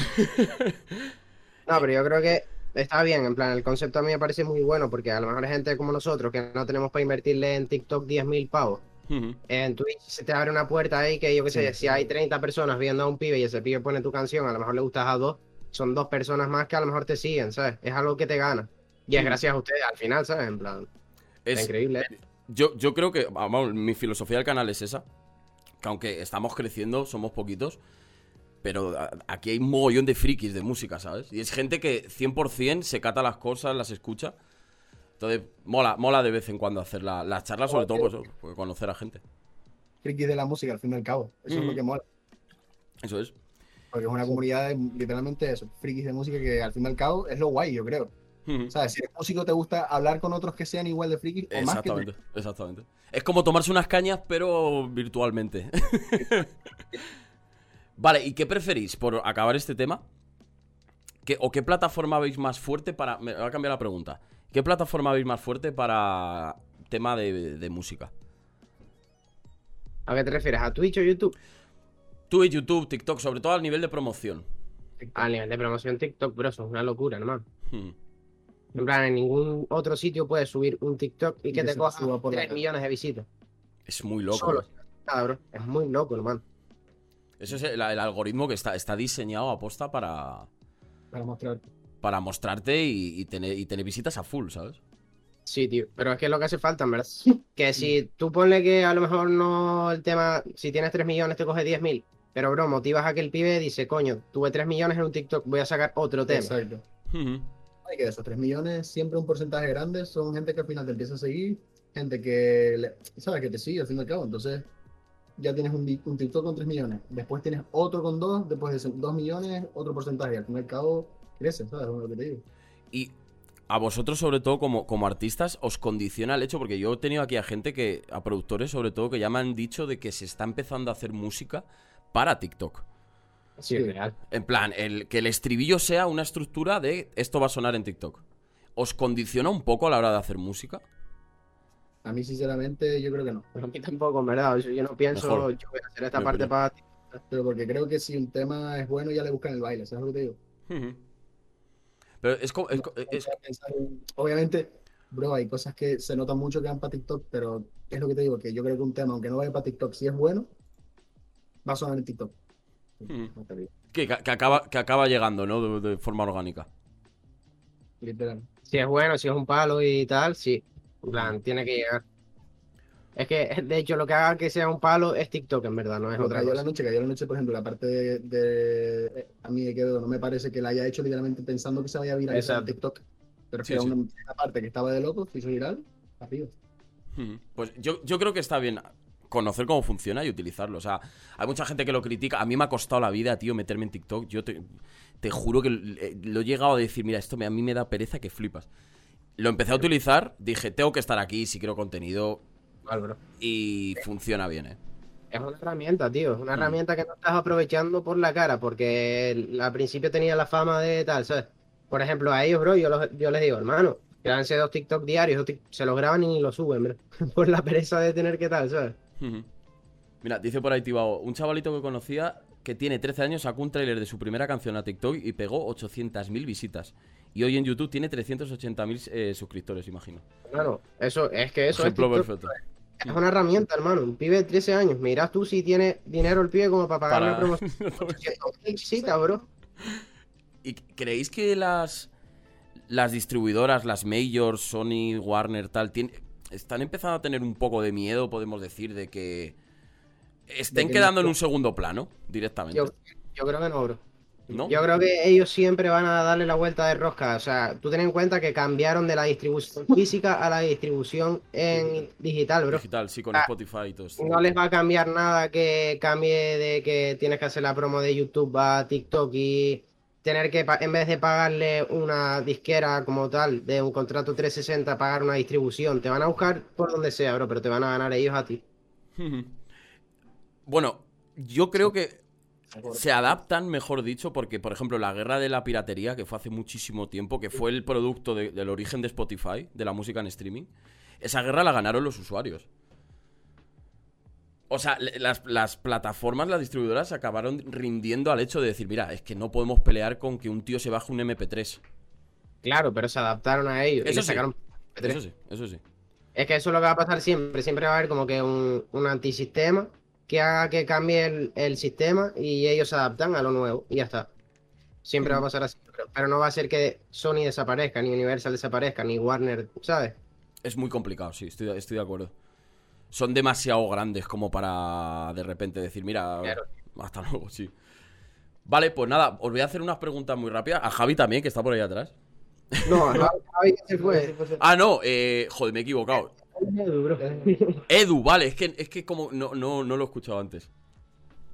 No, pero yo creo que está bien, en plan, el concepto a mí me parece muy bueno porque a lo mejor hay gente como nosotros que no tenemos para invertirle en TikTok 10.000 pavos. Ujú. En Twitch se te abre una puerta ahí que yo qué sé, Sí, si hay 30 personas viendo a un pibe y ese pibe pone tu canción, a lo mejor le gustas a dos, son dos personas más que a lo mejor te siguen, ¿sabes? Es algo que te gana. Y es gracias a ustedes al final, ¿sabes? En plan, Es, increíble. yo, yo creo que, vamos, mi filosofía del canal es esa. Que aunque estamos creciendo, somos poquitos. Pero aquí hay un mogollón de frikis de música, ¿sabes? Y es gente que 100% se cata las cosas, las escucha. Entonces, mola, mola de vez en cuando hacer la- las charlas, sobre todo pues, pues, conocer a gente. Frikis de la música, al fin y al cabo. Eso es Mm. lo que mola. Eso es. Porque es una comunidad de literalmente eso, frikis de música que al fin y al cabo es lo guay, yo creo. ¿Sabes? Si eres músico, te gusta hablar con otros que sean igual de frikis o más que tú. Exactamente. Es como tomarse unas cañas, pero virtualmente. vale, ¿y qué preferís por acabar este tema? ¿Qué- ¿O qué plataforma veis más fuerte para... Me voy a cambiar la pregunta. ¿Qué plataforma veis más fuerte para tema de, de música? ¿A qué te refieres? ¿A Twitch o YouTube? Twitch, YouTube, TikTok, sobre todo al nivel de promoción. Al nivel de promoción TikTok, bro, eso es una locura, hermano. Hmm. En plan, en ningún otro sitio puedes subir un TikTok y que te coja suba por la 3 red. millones de visitas. Es muy loco. Solo. Nada, bro. Es muy loco, hermano. Eso es el, el algoritmo que está, está diseñado a posta para, Para mostrar. para mostrarte y, y tener, y tener visitas a full, ¿sabes? Sí, tío. Pero es que es lo que hace falta, en verdad. Que si tú ponle que a lo mejor no el tema, si tienes 3 millones te coge 10 mil. Pero, bro, motivas a que el pibe dice, coño, tuve 3 millones en un TikTok, voy a sacar otro tema. Exacto. Ujú. Y que de esos 3 millones, siempre un porcentaje grande son gente que al final te empieza a seguir, gente que, le- ¿sabes? Que te sigue al fin y al cabo. Entonces, ya tienes un, TikTok con 3 millones. Después tienes otro con 2, después de 2 millones, otro porcentaje. Al fin y al cabo, crece, ¿sabes? Es lo que te digo. Y a vosotros, sobre todo como, como artistas, os condiciona el hecho, porque yo he tenido aquí a gente que, a productores sobre todo, que ya me han dicho de que se está empezando a hacer música para TikTok. Sí, es real. En plan, el, que el estribillo sea una estructura de esto va a sonar en TikTok. ¿Os condiciona un poco a la hora de hacer música? A mí, sinceramente, yo creo que no. Pero a mí tampoco, en verdad. Yo, yo no pienso, Mejor. yo voy a hacer esta parte para ti. Pero porque creo que si un tema es bueno, ya le buscan el baile, ¿sabes lo que te digo? Pero es, co- es co- es- O sea, pensar en- Obviamente, bro, hay cosas que se notan mucho que van para TikTok, pero es lo que te digo, que yo creo que un tema, aunque no vaya para TikTok, si es bueno, va a sonar en TikTok. Que, que acaba, que acaba llegando, ¿no? De, de forma orgánica. Literal. Si es bueno, si es un palo y tal, sí. En plan, tiene que llegar. Es que, de hecho, lo que haga que sea un palo es TikTok, en verdad, no es otra cayó la cosa. noche, cayó la noche, por ejemplo, la parte de, de- a mí de Quevedo no me parece que la haya hecho literalmente pensando que se vaya a viralizar en. TikTok. Pero es Sí, que sí. una, una parte que estaba de loco, se hizo viral, arriba. Ujú. Pues yo, yo creo que está bien conocer cómo funciona y utilizarlo. O sea, hay mucha gente que lo critica. A mí me ha costado la vida, tío, meterme en TikTok. Yo te, te juro que eh, lo he llegado a decir, mira, esto me- a mí me da pereza que flipas. Lo empecé a utilizar, dije, tengo que estar aquí si quiero contenido Igual, bro. y funciona bien, ¿eh? Es una herramienta, tío. Es una Mm. herramienta que no estás aprovechando por la cara, porque al principio tenía la fama de tal, ¿sabes? Por ejemplo, a ellos, bro, yo, los- yo les digo, hermano, grábense dos TikTok diarios, se los graban y los suben, bro. Por la pereza de tener que tal, ¿sabes? Mira, dice por ahí Tibao, un chavalito que conocía que tiene 13 años sacó un tráiler de su primera canción a TikTok y pegó 800.000 visitas. Y hoy en YouTube tiene 380.000 eh, suscriptores, imagino. Hermano, eso, es que eso es Ejemplo TikTok. perfecto. Es una herramienta, hermano. Un pibe de 13 años. Mirás tú si tiene dinero el pibe como para pagar Para- una promoción. 800.000 visitas, bro. ¿Y creéis que las, las distribuidoras, las majors, Sony, Warner, tal, tien- están empezando a tener un poco de miedo, podemos decir, de que estén que quedando no- en un segundo plano directamente? Yo, yo creo que no, bro. ¿No? Yo creo que ellos siempre van a darle la vuelta de rosca. O sea, tú ten en cuenta que cambiaron de la distribución física a la distribución en digital, bro. Digital, sí, con Ah, Spotify y todo esto. No les va a cambiar nada que cambie de que tienes que hacer la promo de YouTube a TikTok y tener que, en vez de pagarle una disquera como tal, de un contrato 360, pagar una distribución. Te van a buscar por donde sea, bro, pero te van a ganar ellos a ti. Bueno, yo creo que se adaptan, mejor dicho, porque, por ejemplo, la guerra de la piratería, que fue hace muchísimo tiempo, que fue el producto de- del origen de Spotify, de la música en streaming, esa guerra la ganaron los usuarios. O sea, las, las plataformas, las distribuidoras, se acabaron rindiendo al hecho de decir, mira, es que no podemos pelear con que un tío se baje un MP3. Claro, pero se adaptaron a ellos. Eso sí. sacaron Eso sí, eso sí. Es que eso es lo que va a pasar siempre. Siempre va a haber como que un, un antisistema que haga que cambie el, el sistema y ellos se adaptan a lo nuevo y ya está. Siempre va a pasar así. Pero, pero no va a ser que Sony desaparezca, ni Universal desaparezca, ni Warner, ¿sabes? Es muy complicado, sí, estoy, estoy de acuerdo. Son demasiado grandes como para de repente decir, mira, Claro. hasta luego, sí. Vale, pues nada, os voy a hacer unas preguntas muy rápidas. A Javi también, que está por ahí atrás. No, Javi Javi se fue. Ah, no, eh, joder, me he equivocado. Edu, bro. Edu, vale, es que, es que como no, no, no lo he escuchado antes.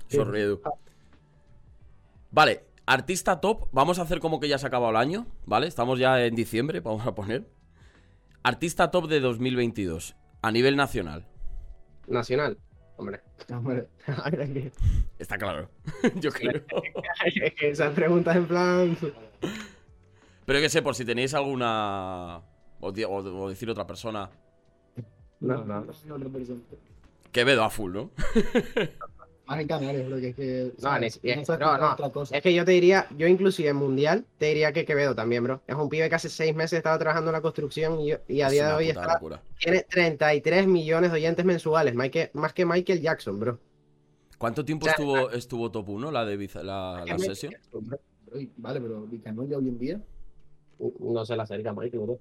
Sorry, Edu. Vale, artista top, vamos a hacer como que ya se ha acabado el año, ¿vale? Estamos ya en diciembre, vamos a poner. Artista top de 2022, a nivel nacional. Nacional. Hombre. Hombre, Está claro, yo creo. Esas preguntas en plan. Pero que sé, por si tenéis alguna... O, di- o- o decir otra persona. No, no. persona. Quevedo a full, ¿no? Más en Canarias, creo que es que. No, ¿sabes? ni- No no, no. otra cosa. Es que yo te diría, yo inclusive en Mundial, te diría que Quevedo también, bro. Es un pibe que hace seis meses estaba trabajando en la construcción y, y a Es día de hoy está, locura. tiene 33 millones de oyentes mensuales, Mike- más que Michael Jackson, bro. ¿Cuánto tiempo O sea, estuvo, estuvo top 1 la de la, la sesión? Jackson, bro. Vale, pero Vicanol ya hoy en día No se la acerca Michael, bro.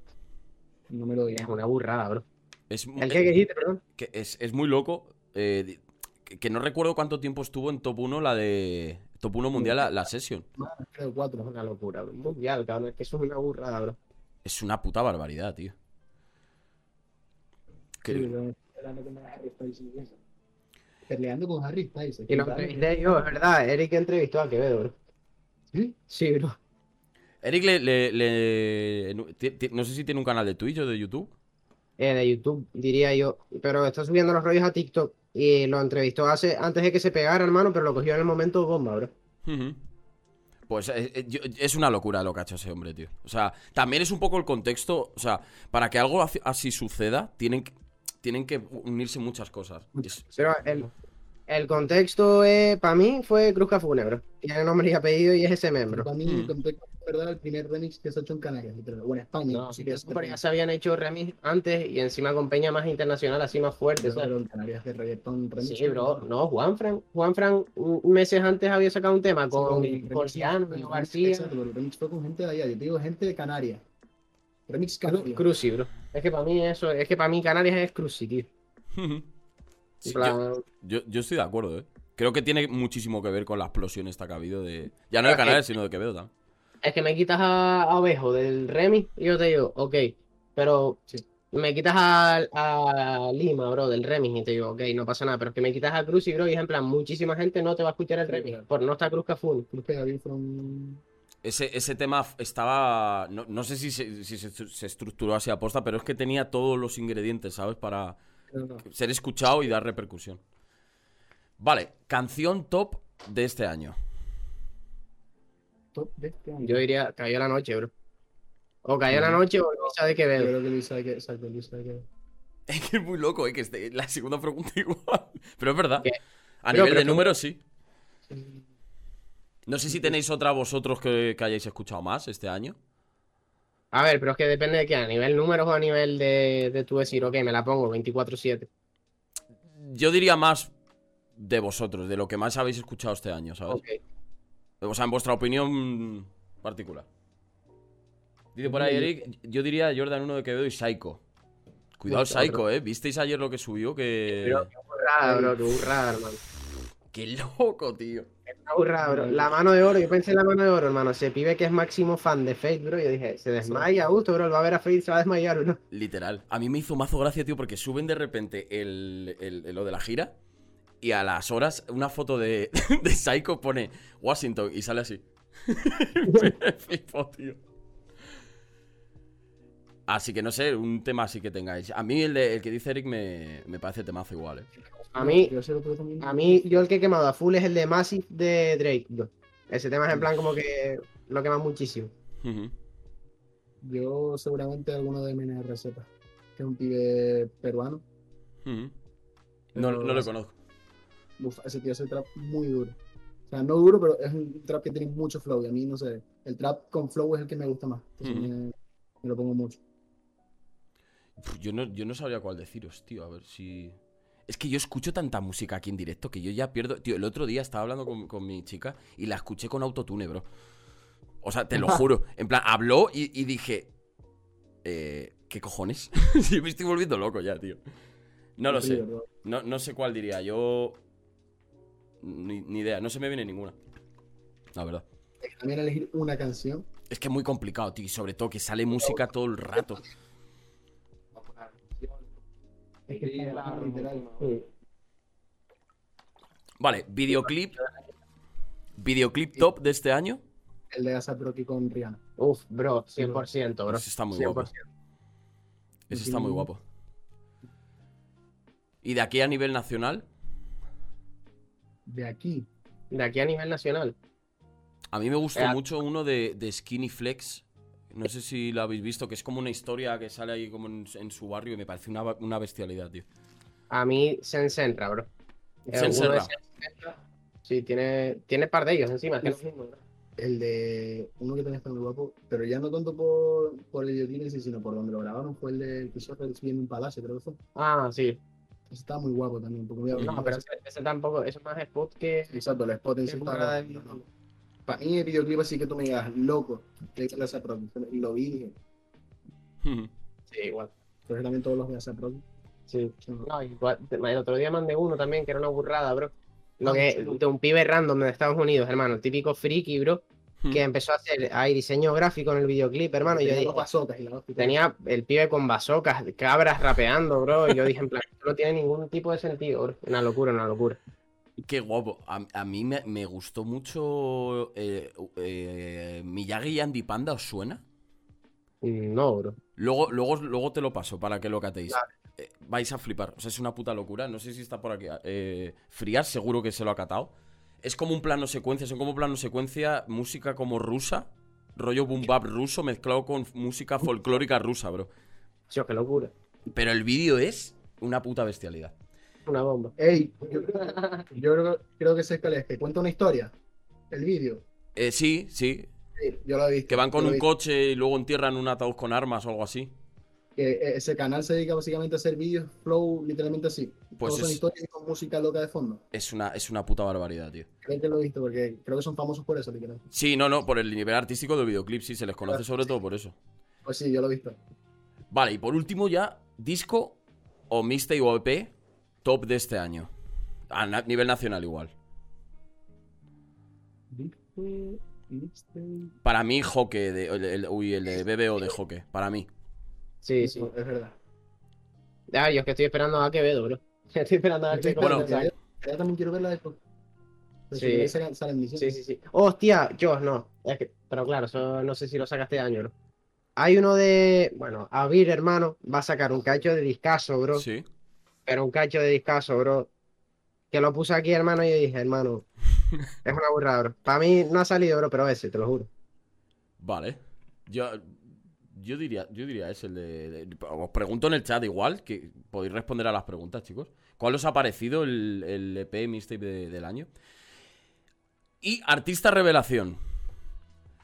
no me lo Es digas. una burrada, bro. Es, El que dijiste, perdón. que es, es muy loco. eh, que, que no recuerdo cuánto tiempo estuvo en top 1 la de. Top 1 mundial la, la creo cuatro. Es una locura, bro. Mundial, cabrón. Es que eso es una burrada, bro. Es una puta barbaridad, tío. Que- Sí, peleando con Harry Styles y lo entrevisté yo, es verdad. Eric entrevistó a Quevedo, bro. ¿Sí? Sí, bro. Eric, le, no sé si tiene un canal de Twitch o de YouTube. Eh, de YouTube, diría yo. Pero está subiendo los rollos a TikTok y lo entrevistó hace, antes de que se pegara, hermano, pero lo cogió en el momento bomba, bro. Pues eh, eh, es una locura lo que ha hecho ese hombre, tío. O sea, también es un poco el contexto. O sea, para que algo así- suceda, tienen que, tienen que unirse muchas cosas. Pero el, el contexto, para mí, fue Cruz Cafune, bro. Tiene nombre y apellido y es ese miembro. Para mí, Mm. contexto, verdad, el primer remix que se ha hecho en Canarias, literal. O en España. No, sí sí, es pero ya se habían hecho remix antes y encima con peña más internacional, así más fuerte, ¿sabes? Pero en Canarias de reggaetón remix. Sí, bro. No, Juanfran. Juanfran mm, meses antes había sacado un tema con remix, Porciano, remix, García. Exacto, pero el remix fue con gente de allá. Yo te digo gente de Canarias. Remix Canarias. Cruci, bro. Es que para mí eso, es que para mí Canarias es Cruci, tío. Sí, plan, yo, yo estoy de acuerdo, ¿eh? Creo que tiene muchísimo que ver con la explosión esta que ha habido de... Ya no de Canarias, sino de Quevedo también. Es que me quitas a, a Ovejo del remix y yo te digo, ok, pero Sí. me quitas a, a Lima, bro, del remix y te digo, ok, no pasa nada, pero es que me quitas a Cruz y, bro, y es en plan, muchísima gente no te va a escuchar el claro. por no estar Cruz Cafún. From... Ese, ese tema estaba... No, no sé si, se, si se, se estructuró así a posta, pero es que tenía todos los ingredientes, ¿sabes? Para no, no, ser escuchado y dar repercusión. Vale, canción top de este año. Top de este año. Yo diría, cayó la noche, bro. O cayó la noche o Luisa de Yo Quevedo. creo que Luisa que exacto, Luisa que Es que es muy loco, ¿eh? Que esté la segunda pregunta igual. Pero es verdad. ¿Qué? A Pero- nivel pero de números, sí. No sé si tenéis otra vosotros que, que hayáis escuchado más este año. A ver, pero es que depende de qué, a nivel números o a nivel de, de tú decir, ok, me la pongo 24-7. Yo diría más de vosotros, de lo que más habéis escuchado este año, ¿sabes? Ok. O sea, en vuestra opinión particular. Dice por ahí, Eric, yo diría Jordan 1 de Quevedo y Psycho. Cuidado. Psycho, ¿eh? ¿Visteis ayer lo que subió? Que... Pero qué burrada, bro, qué burrada, hermano. ¡Qué loco, tío! Una burrada, bro. La mano de oro, yo pensé en la mano de oro, hermano. Ese pibe que es máximo fan de Fate, bro. Yo dije, se desmaya a gusto, bro. Va a ver a Fate se va a desmayar, bro. Literal. A mí me hizo mazo gracia, tío, porque suben de repente el, el- el- lo de la gira y a las horas una foto de, de Psycho pone Washington y sale así. me flipo, tío. Así que no sé, un tema así que tengáis. A mí el, de- el que dice Eric me, me parece temazo igual, eh. A mí, a mí, yo el que he quemado a full es el de Massive de Drake. Ese tema es en plan como que lo quema muchísimo. Yo seguramente alguno de MNRZ, que es un pibe peruano. No, no lo conozco. Uf, ese tío hace trap muy duro. O sea, no duro, pero es un trap que tiene mucho flow. Y a mí, no sé, el trap con flow es el que me gusta más. Entonces me, me lo pongo mucho. Yo no, yo no sabría cuál deciros, tío. A ver si. Es que yo escucho tanta música aquí en directo que yo ya pierdo. Tío, el otro día estaba hablando con, con mi chica y la escuché con autotune, bro. O sea, te lo juro. En plan, habló y, y dije. Eh, ¿Qué cojones? Me estoy volviendo loco ya, tío. No lo sé. No, no sé cuál diría. Yo. Ni, ni idea. No se me viene ninguna. La verdad. También elegir una canción. Es que es muy complicado, tío. Y sobre todo que sale música todo el rato. Es que literal. Sí. Vale, videoclip. Videoclip top de este año. El de ASAP Rocky con Rihanna. Uf, bro, 100%, bro. Ese está muy 100%. guapo. Ese está muy guapo. ¿Y de aquí a nivel nacional? De aquí. De aquí a nivel nacional. A mí me gustó Eh, mucho uno de, de Skinny Flex. No sé si lo habéis visto, que es como una historia que sale ahí como en, en su barrio y me parece una, una bestialidad, tío. A mí bro. Eh, Sensenra. uno de Sensenra. Sí, tiene, tiene par de ellos encima. es que es lo mismo, bro. El de uno que también está muy guapo, pero ya no tanto por, por el en sí, sino por donde lo grabaron, fue el de Christopher subiendo un palacio, creo que fue. Ah, sí. Está muy guapo también, porque a No, pero ese, ese tampoco, eso es más spot que. Exacto, el spot en sí está... Para mí el videoclip así que tú me digas, loco, que Rocky. Y lo vi dije, Sí, igual. pero también todos los de ASAP Rocky. Sí. No, igual, el otro día mandé uno también que era una burrada, bro. Lo Ah, que, de un pibe random de Estados Unidos, hermano. El típico friki, bro. Que empezó a hacer ahí diseño gráfico en el videoclip, hermano. Y yo Tenía dije, y la hostia. tenía el pibe con bazocas, cabras rapeando, bro. Y yo dije, en plan, esto no tiene ningún tipo de sentido, bro. Una locura, una locura. Qué guapo. A, a mí me, me gustó mucho eh, eh, Miyagi y Andy Panda, ¿os suena? No, bro. Luego, luego, luego te lo paso para que lo catéis. Eh, vais a flipar. O sea, es una puta locura. No sé si está por aquí. Eh, Friar, seguro que se lo ha catado. Es como un plano secuencia. Son como plano secuencia. Música como rusa. Rollo boom bap ruso mezclado con música folclórica rusa, bro. Qué locura. Pero el vídeo es una puta bestialidad. Una bomba. Ey, yo, yo creo, creo que sé cuál es, que cuenta una historia. El vídeo. Eh, sí, sí. Sí, yo lo he visto. Que van con un visto. coche y luego entierran un ataúd con armas o algo así. Que eh, ese canal se dedica básicamente a hacer vídeos flow literalmente así. Pues Todos son es- historias y con música loca de fondo. Es una, es una puta barbaridad, tío. Creo que lo he visto porque creo que son famosos por eso, literal. Sí, no, no, por el nivel artístico del videoclip, sí, se les conoce sobre todo por eso. Pues sí, yo lo he visto. Vale, y por último ya, disco o mixtape o EP top de este año. A na- nivel nacional igual. Para mí, Joque, de, el, el- uy, el de BBO de Joque, para mí. Sí, sí. Es verdad. Ah, yo es que estoy esperando a Quevedo, bro. Estoy esperando a ver qué Bueno. Ya también quiero verla después. Pero Sí. salen- salen Sí, sí, sí. Hostia, yo no. Es que, pero claro, eso no sé si lo saca este año, bro. Hay uno de. Bueno, Avir, hermano, va a sacar un cacho de discazo, bro. Sí. Pero un cacho de discazo, bro. Que lo puse aquí, hermano, y yo dije, hermano, es una burrada, bro. Para mí no ha salido, bro, pero ese, te lo juro. Vale. Yo, yo diría, yo diría ese, el de, de- Os pregunto en el chat igual, que podéis responder a las preguntas, chicos. ¿Cuál os ha parecido el, el EP mixtape de- del año? Y artista revelación.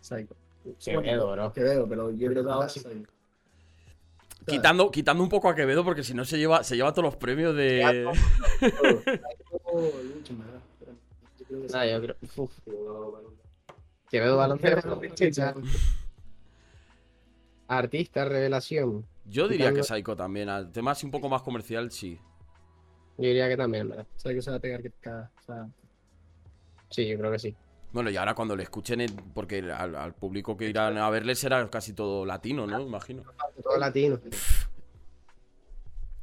Psycho. Quevedo, bro. Quevedo, pero yo creo que ahora sí. Quitando, quitando un poco a Quevedo, porque si no se lleva, se lleva todos los premios de. Yo creo. Quevedo baloncesto. Artista, revelación. Yo diría que Psycho también. Al tema así un poco más comercial, sí. Yo diría que también, ¿verdad? Que se va a pegar que te cagas. O sea, Sí, yo creo que sí. Bueno, y ahora cuando le escuchen, porque al, al público que irán a verle será casi todo latino, ¿no? Imagino. Todo latino.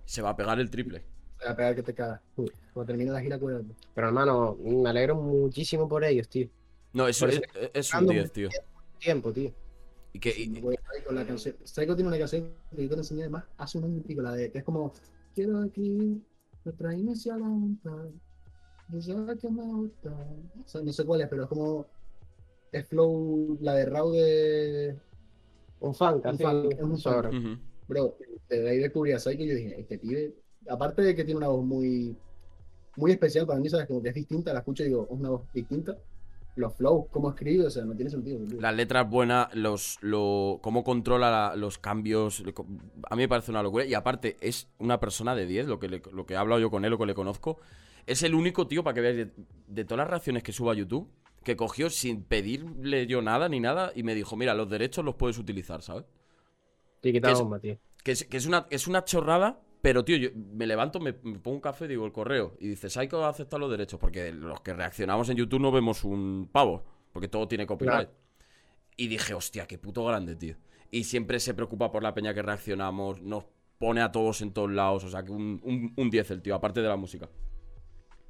Se va a pegar el triple. se va a pegar que te cagas. Cuando termine la gira, cuídate. Pero hermano, me alegro muchísimo por ellos, tío. No, eso Por es, eso- es un 10, tío. Tiempo, tío. Y que, y- Voy a ir con la canción. Psycho tiene una canción que yo te enseñé además hace un año y pico, la de que es como Quiero aquí nuestra inicial amistad. Yo sé que me gusta. O sea, no sé cuál es, pero es como es flow, la de Raw de Un fan, Un fan, es un fan. Bro, desde ahí descubrí a Psycho y yo dije, este pibe, aparte de que tiene una voz muy, muy especial para mí, sabes, como que es distinta, la escucho y digo, es una voz distinta. Los flows, cómo escribe, o sea, no tiene sentido. Las letras buenas, los, lo, cómo controla la- los cambios. A mí me parece una locura. Y aparte, es una persona de 10, lo que, le- lo que he hablado yo con él, lo que le conozco. Es el único tío, para que veáis, de, de todas las reacciones que subo a YouTube, que cogió sin pedirle yo nada ni nada y me dijo: Mira, los derechos los puedes utilizar, ¿sabes? Sí, quita ¿Qué la es? bomba, tío. Que es, que es una, es una chorrada, pero tío, yo me levanto, me, me pongo un café, digo el correo, y dice, Psycho ha aceptado los derechos, porque los que reaccionamos en YouTube no vemos un pavo, porque todo tiene copyright. Y dije, hostia, qué puto grande, tío. Y siempre se preocupa por la peña que reaccionamos, nos pone a todos en todos lados, o sea, que un, un, un 10 el tío, aparte de la música.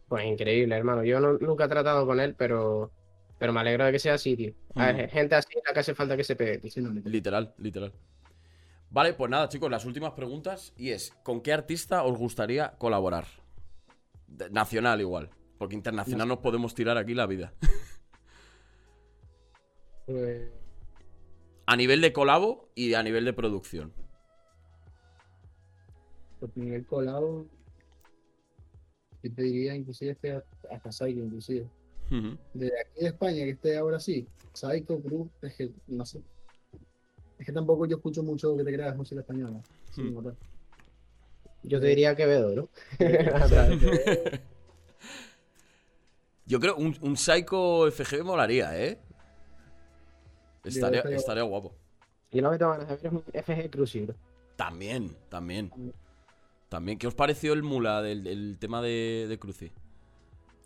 Pues increíble, hermano. Yo no- nunca he tratado con él, pero, pero me alegro de que sea así, tío. A ver, gente así la que hace falta que se pegue, tío. Literal, literal. Vale, pues nada, chicos, las últimas preguntas, y es, ¿con qué artista os gustaría colaborar? De- nacional igual, porque internacional nos podemos tirar aquí la vida. Pues, A nivel de colabo y a nivel de producción. por nivel colado, yo te diría inclusive este hasta Psycho, inclusive. Ujú. De aquí de España, que esté ahora sí, Psycho, Cruz, es que no sé. Es que tampoco yo escucho mucho que te creas música española. Hmm. Yo te diría Quevedo, ¿no? Yo creo un, un Psycho FG molaría, ¿eh? Estaría, estaría estaría guapo. Yo lo que tengo ganas de ver es un FG Cruci, bro. También, también. También. ¿Qué os pareció el mula del, del tema de, de Cruci?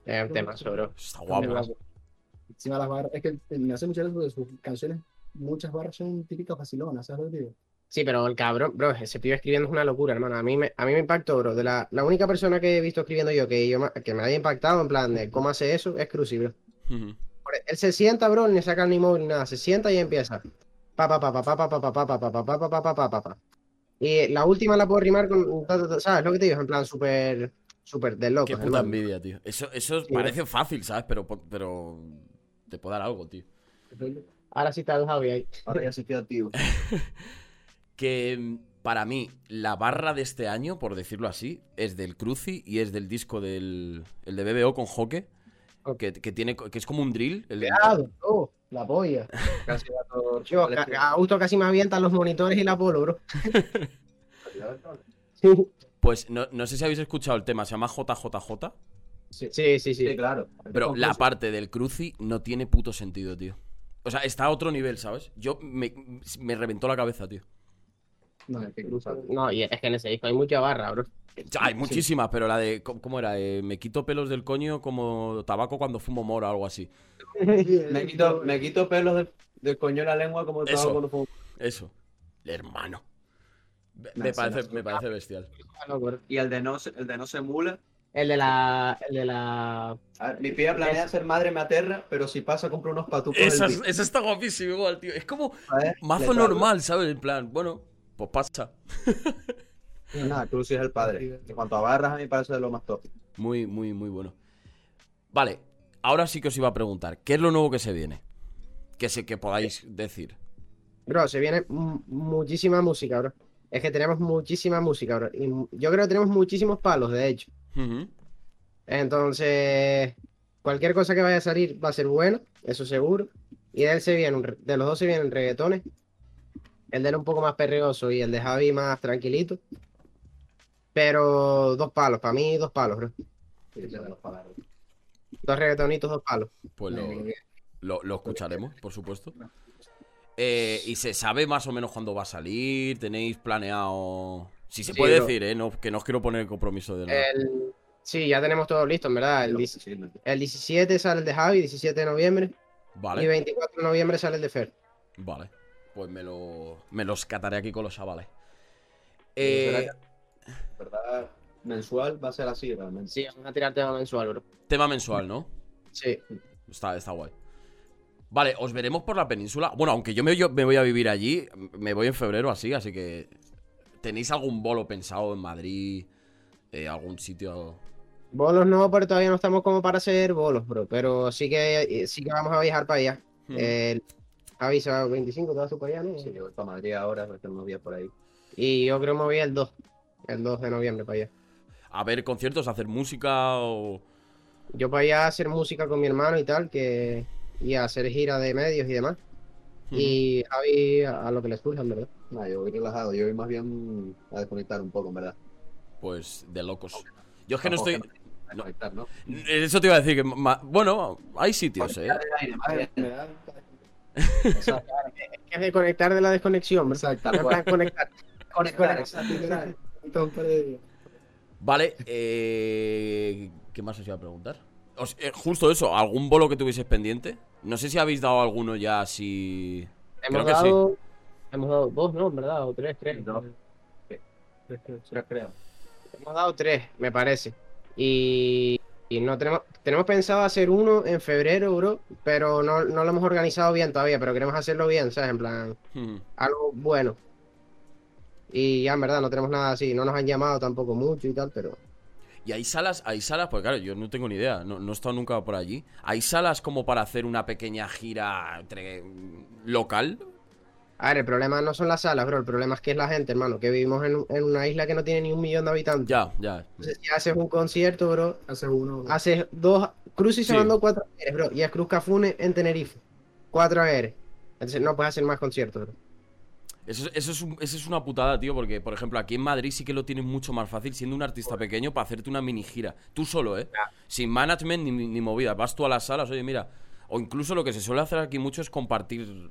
Es un tema, bro. Está guapo. Encima las barras, es que me hace muchas veces porque sus canciones, muchas barras son típicas vacilonas, ¿sabes lo que digo? Sí, pero el cabrón, bro, ese pibe escribiendo es una locura, hermano. A mí me, a mí me impactó, bro. De la, la única persona que he visto escribiendo yo que, yo que me haya impactado en plan de cómo hace eso es Cruci, bro. Él se sienta, bro, ni saca ni móvil ni nada. Se sienta y empieza. Pa, pa, pa, pa, pa, pa, pa, pa, pa, pa, pa, pa, pa, pa, pa, pa, pa, pa. Y la última la puedo rimar con. ¿Sabes lo que te digo? En plan, súper. Súper de loco. Qué puta envidia, tío. Eso, eso parece fácil, ¿sabes? Pero, pero te puede dar algo, tío. Ahora sí está el Javi ahí. Ahora ya sí queda tío. Que mm, para mí, la barra de este año, por decirlo así, es del Cruci y es del disco del el de BBO con Joque. Que, que tiene, que es como un drill. el- Cuidado, oh, la polla. Casi todo. Yo, ca- a Augusto casi me avientan los monitores y la polo, bro. Pues no, no sé si habéis escuchado el tema, se llama JJJ. Sí, sí, sí. Sí, claro. Pero la parte del Cruci no tiene puto sentido, tío. O sea, está a otro nivel, ¿sabes? Yo me, me reventó la cabeza, tío. No, es que. No, y es que en ese disco hay mucha barra, bro. Ya, Hay muchísimas, pero la de. ¿Cómo era? Eh, me quito pelos del coño como tabaco cuando fumo mora o algo así. Me quito, me quito pelos del, del coño de la lengua como Eso. todo cuando fumo. Eso. Hermano. Me, parece, no. me parece bestial. Y el de no se, el de no se mula. El de la. El de la. A ver, mi piba planea ser madre me aterra, pero si pasa compra unos patucos Esa, del es- esa está guapísima igual, tío. Es como ¿sabes? mazo normal, ¿sabes? En plan, bueno, pues pasa. Nada, Cruci es el padre. En cuanto a barras, a mí parece de lo más top. Muy, muy, muy bueno. Vale, ahora sí que os iba a preguntar, ¿qué es lo nuevo que se viene? Que sé que podáis decir. Bro, se viene mu- muchísima música, bro. Es que tenemos muchísima música, bro. Y yo creo que tenemos muchísimos palos, de hecho. Entonces, cualquier cosa que vaya a salir va a ser buena, eso seguro. Y de él se viene, un re- de los dos se vienen reggaetones. El de él un poco más perreoso y el de Javi más tranquilito. Pero dos palos, para mí dos palos, bro. Dos reggaetonitos, dos palos. Pues lo, lo- lo escucharemos, por supuesto. Eh, ¿Y se sabe más o menos cuándo va a salir? ¿Tenéis planeado...? Si se Sí, puede decir, ¿eh? No, que no os quiero poner el compromiso de nada. El... Sí, ya tenemos todo listo, en verdad. El, dic- Sí, no. el 17 sale el de Javi, 17 de noviembre. Y Vale, 24 de noviembre sale el de Fer. vale. Pues me, lo, me los cataré aquí con los chavales. Eh, verdad, mensual va a ser así realmente. Sí, vamos a tirar tema mensual, bro. tema mensual, ¿no? Sí. Está, está guay. Vale, os veremos por la península. Bueno, aunque yo me, yo me voy a vivir allí, me voy en febrero así, así que... ¿Tenéis algún bolo pensado en Madrid? Eh, ¿Algún sitio...? Bolos no, pero todavía no estamos como para hacer bolos, bro. Pero sí que sí que vamos a viajar para allá. Hmm. El Javi se va el 25, te vas para allá, ¿no? Sí, yo voy para Madrid ahora, voy a unos días por ahí. Y yo creo que me voy el 2. El 2 de noviembre para allá. A ver conciertos, hacer música o... Yo para allá a hacer música con mi hermano y tal, que y a hacer gira de medios y demás. Y Javi a, a lo que le surja, en verdad. Nada, yo voy relajado, yo voy más bien a desconectar un poco, en verdad. Pues de locos. Yo es que no estoy... desconectar, ¿no? Eso te iba a decir que... ma- Bueno, hay sitios, ¿eh? Es que es de conectar de la desconexión. Exacto. No conectar. Conectar. Vale, eh... ¿Qué más os iba a preguntar? Os- eh, justo eso, ¿algún bolo que tuvieseis pendiente? No sé si habéis dado alguno ya así... Hemos Creo que sí. Hemos dado dos, ¿no? En verdad, o tres, tres. Dos. Tres creo. Hemos dado tres, me parece. Y, y no tenemos, tenemos pensado hacer uno en febrero, bro, pero no, no lo hemos organizado bien todavía, pero queremos hacerlo bien, ¿sabes? En plan, Hmm. algo bueno. Y ya en verdad no tenemos nada así, no nos han llamado tampoco mucho y tal, pero Y hay salas, hay salas, porque claro, yo no tengo ni idea, no, no he estado nunca por allí. ¿Hay salas como para hacer una pequeña gira entre local? A ver, el problema no son las salas, bro, el problema es que es la gente, hermano, que vivimos en, en una isla que no tiene ni un millón de habitantes. Ya, ya. Entonces, si haces un concierto, bro, Hace uno. haces dos, Cruz y se Sí. mandó cuatro aires, bro, y es Cruz Cafune en Tenerife, cuatro aires. Entonces no puedes hacer más conciertos, bro. Eso, eso, es un- eso es una putada, tío, porque, por ejemplo, aquí en Madrid sí que lo tienes mucho más fácil siendo un artista pequeño para hacerte una mini gira. Tú solo, ¿eh? Sin management ni, ni movida. Vas tú a las salas, oye, mira. O incluso lo que se suele hacer aquí mucho es compartir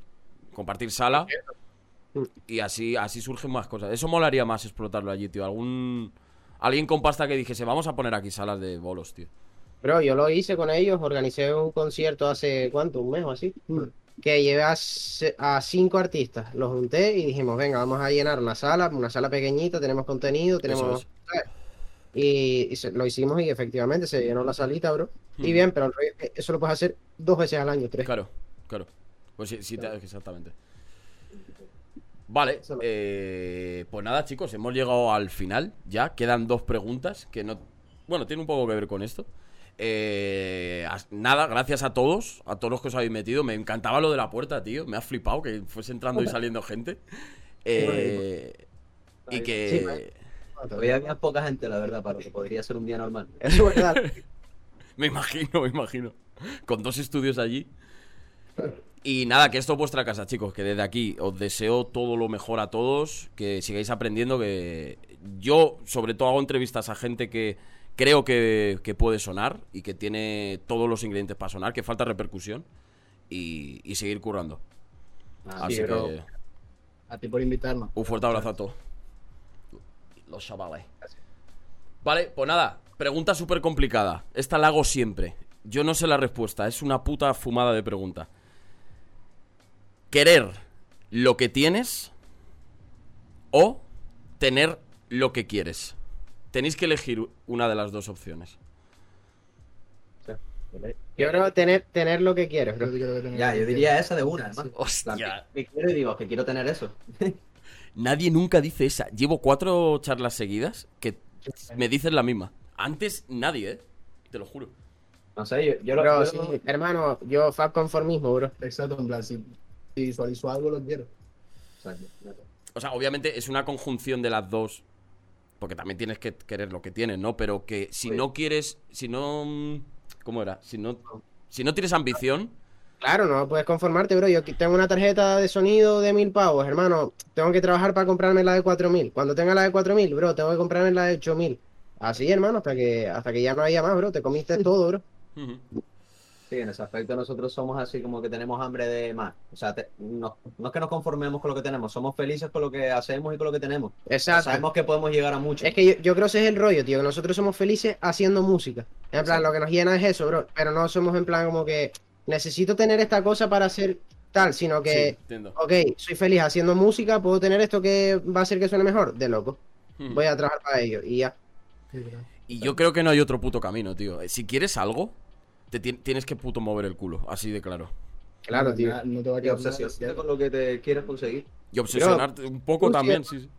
compartir sala. Y así, así surgen más cosas. Eso molaría más explotarlo allí, tío. Algún... Alguien con pasta que dijese, vamos a poner aquí salas de bolos, tío. Bro, yo lo hice con ellos, organicé un concierto hace, ¿cuánto? ¿Un mes o así? que llevé a, a cinco artistas. Los junté y dijimos, venga, vamos a llenar una sala, una sala pequeñita, tenemos contenido, tenemos... Y, y se- lo hicimos y efectivamente se llenó la salita, bro. Y bien, pero eso lo puedes hacer dos veces al año, tres. Claro, claro. Pues sí, sí, te- exactamente. Vale, eh, pues nada, chicos, hemos llegado al final ya. Quedan dos preguntas que no. Bueno, tiene un poco que ver con esto. Eh, nada, gracias a todos, a todos los que os habéis metido. Me encantaba lo de la puerta, tío. Me ha flipado que fuese entrando y saliendo gente. Eh, y Sí, que. Hoy había poca gente, la verdad, para lo que podría ser un día normal. Eso es verdad. Me imagino, me imagino. Con dos estudios allí. Y nada, que esto es vuestra casa, chicos. Que desde aquí os deseo todo lo mejor a todos. Que sigáis aprendiendo. Que yo, sobre todo, hago entrevistas a gente que creo que, que puede sonar y que tiene todos los ingredientes para sonar. Que falta repercusión. Y, y seguir currando. Ah, Así sí, que A ti por invitarnos. un fuerte abrazo a todos. Los chavales. Vale, pues nada. Pregunta súper complicada. Esta la hago siempre. Yo no sé la respuesta. Es una puta fumada de pregunta. ¿Querer lo que tienes o tener lo que quieres? Tenéis que elegir una de las dos opciones. Yo creo tener, tener lo que quieres, bro. Yo creo que tengo Ya, yo diría esa de una, además. Hostia. La- que quiero y digo que quiero tener eso. Nadie nunca dice esa. Llevo cuatro charlas seguidas que me dicen la misma. Antes nadie, ¿eh? Te lo juro. No sé, yo, yo lo Bro, yo- sí, hermano, yo fab conformismo, bro. Exacto, en plan, si, si visualizo algo, lo quiero. O sea, obviamente es una conjunción de las dos. Porque también tienes que querer lo que tienes, ¿no? Pero que si no quieres. Si no. ¿Cómo era? Si no. Si no tienes ambición. Claro, no puedes conformarte, bro. Yo aquí tengo una tarjeta de sonido de mil pavos, hermano. Tengo que trabajar para comprarme la de cuatro mil. Cuando tenga la de cuatro mil, bro, tengo que comprarme la de ocho mil. Así, hermano, hasta que, hasta que ya no haya más, bro. Te comiste todo, bro. Ujú. Sí, en ese aspecto nosotros somos así como que tenemos hambre de más. O sea, te- no, no es que nos conformemos con lo que tenemos, somos felices con lo que hacemos y con lo que tenemos. Exacto. Sabemos que podemos llegar a mucho. Es que yo, yo creo que ese es el rollo, tío, que nosotros somos felices haciendo música. En plan, lo que nos llena es eso, bro. Pero no somos en plan como que necesito tener esta cosa para hacer tal, sino Sí, que, entiendo. ok, soy feliz haciendo música, puedo tener esto que va a hacer que suene mejor, de loco. Ujú. Voy a trabajar para ello y ya. Sí. Y yo creo que no hay otro puto camino, tío. Si quieres algo, te ti- tienes que puto mover el culo. Así de claro. Claro, tío. No, te va a quedar obsesionarte con lo que te quieres conseguir. Y obsesionarte un poco también, sí. sí.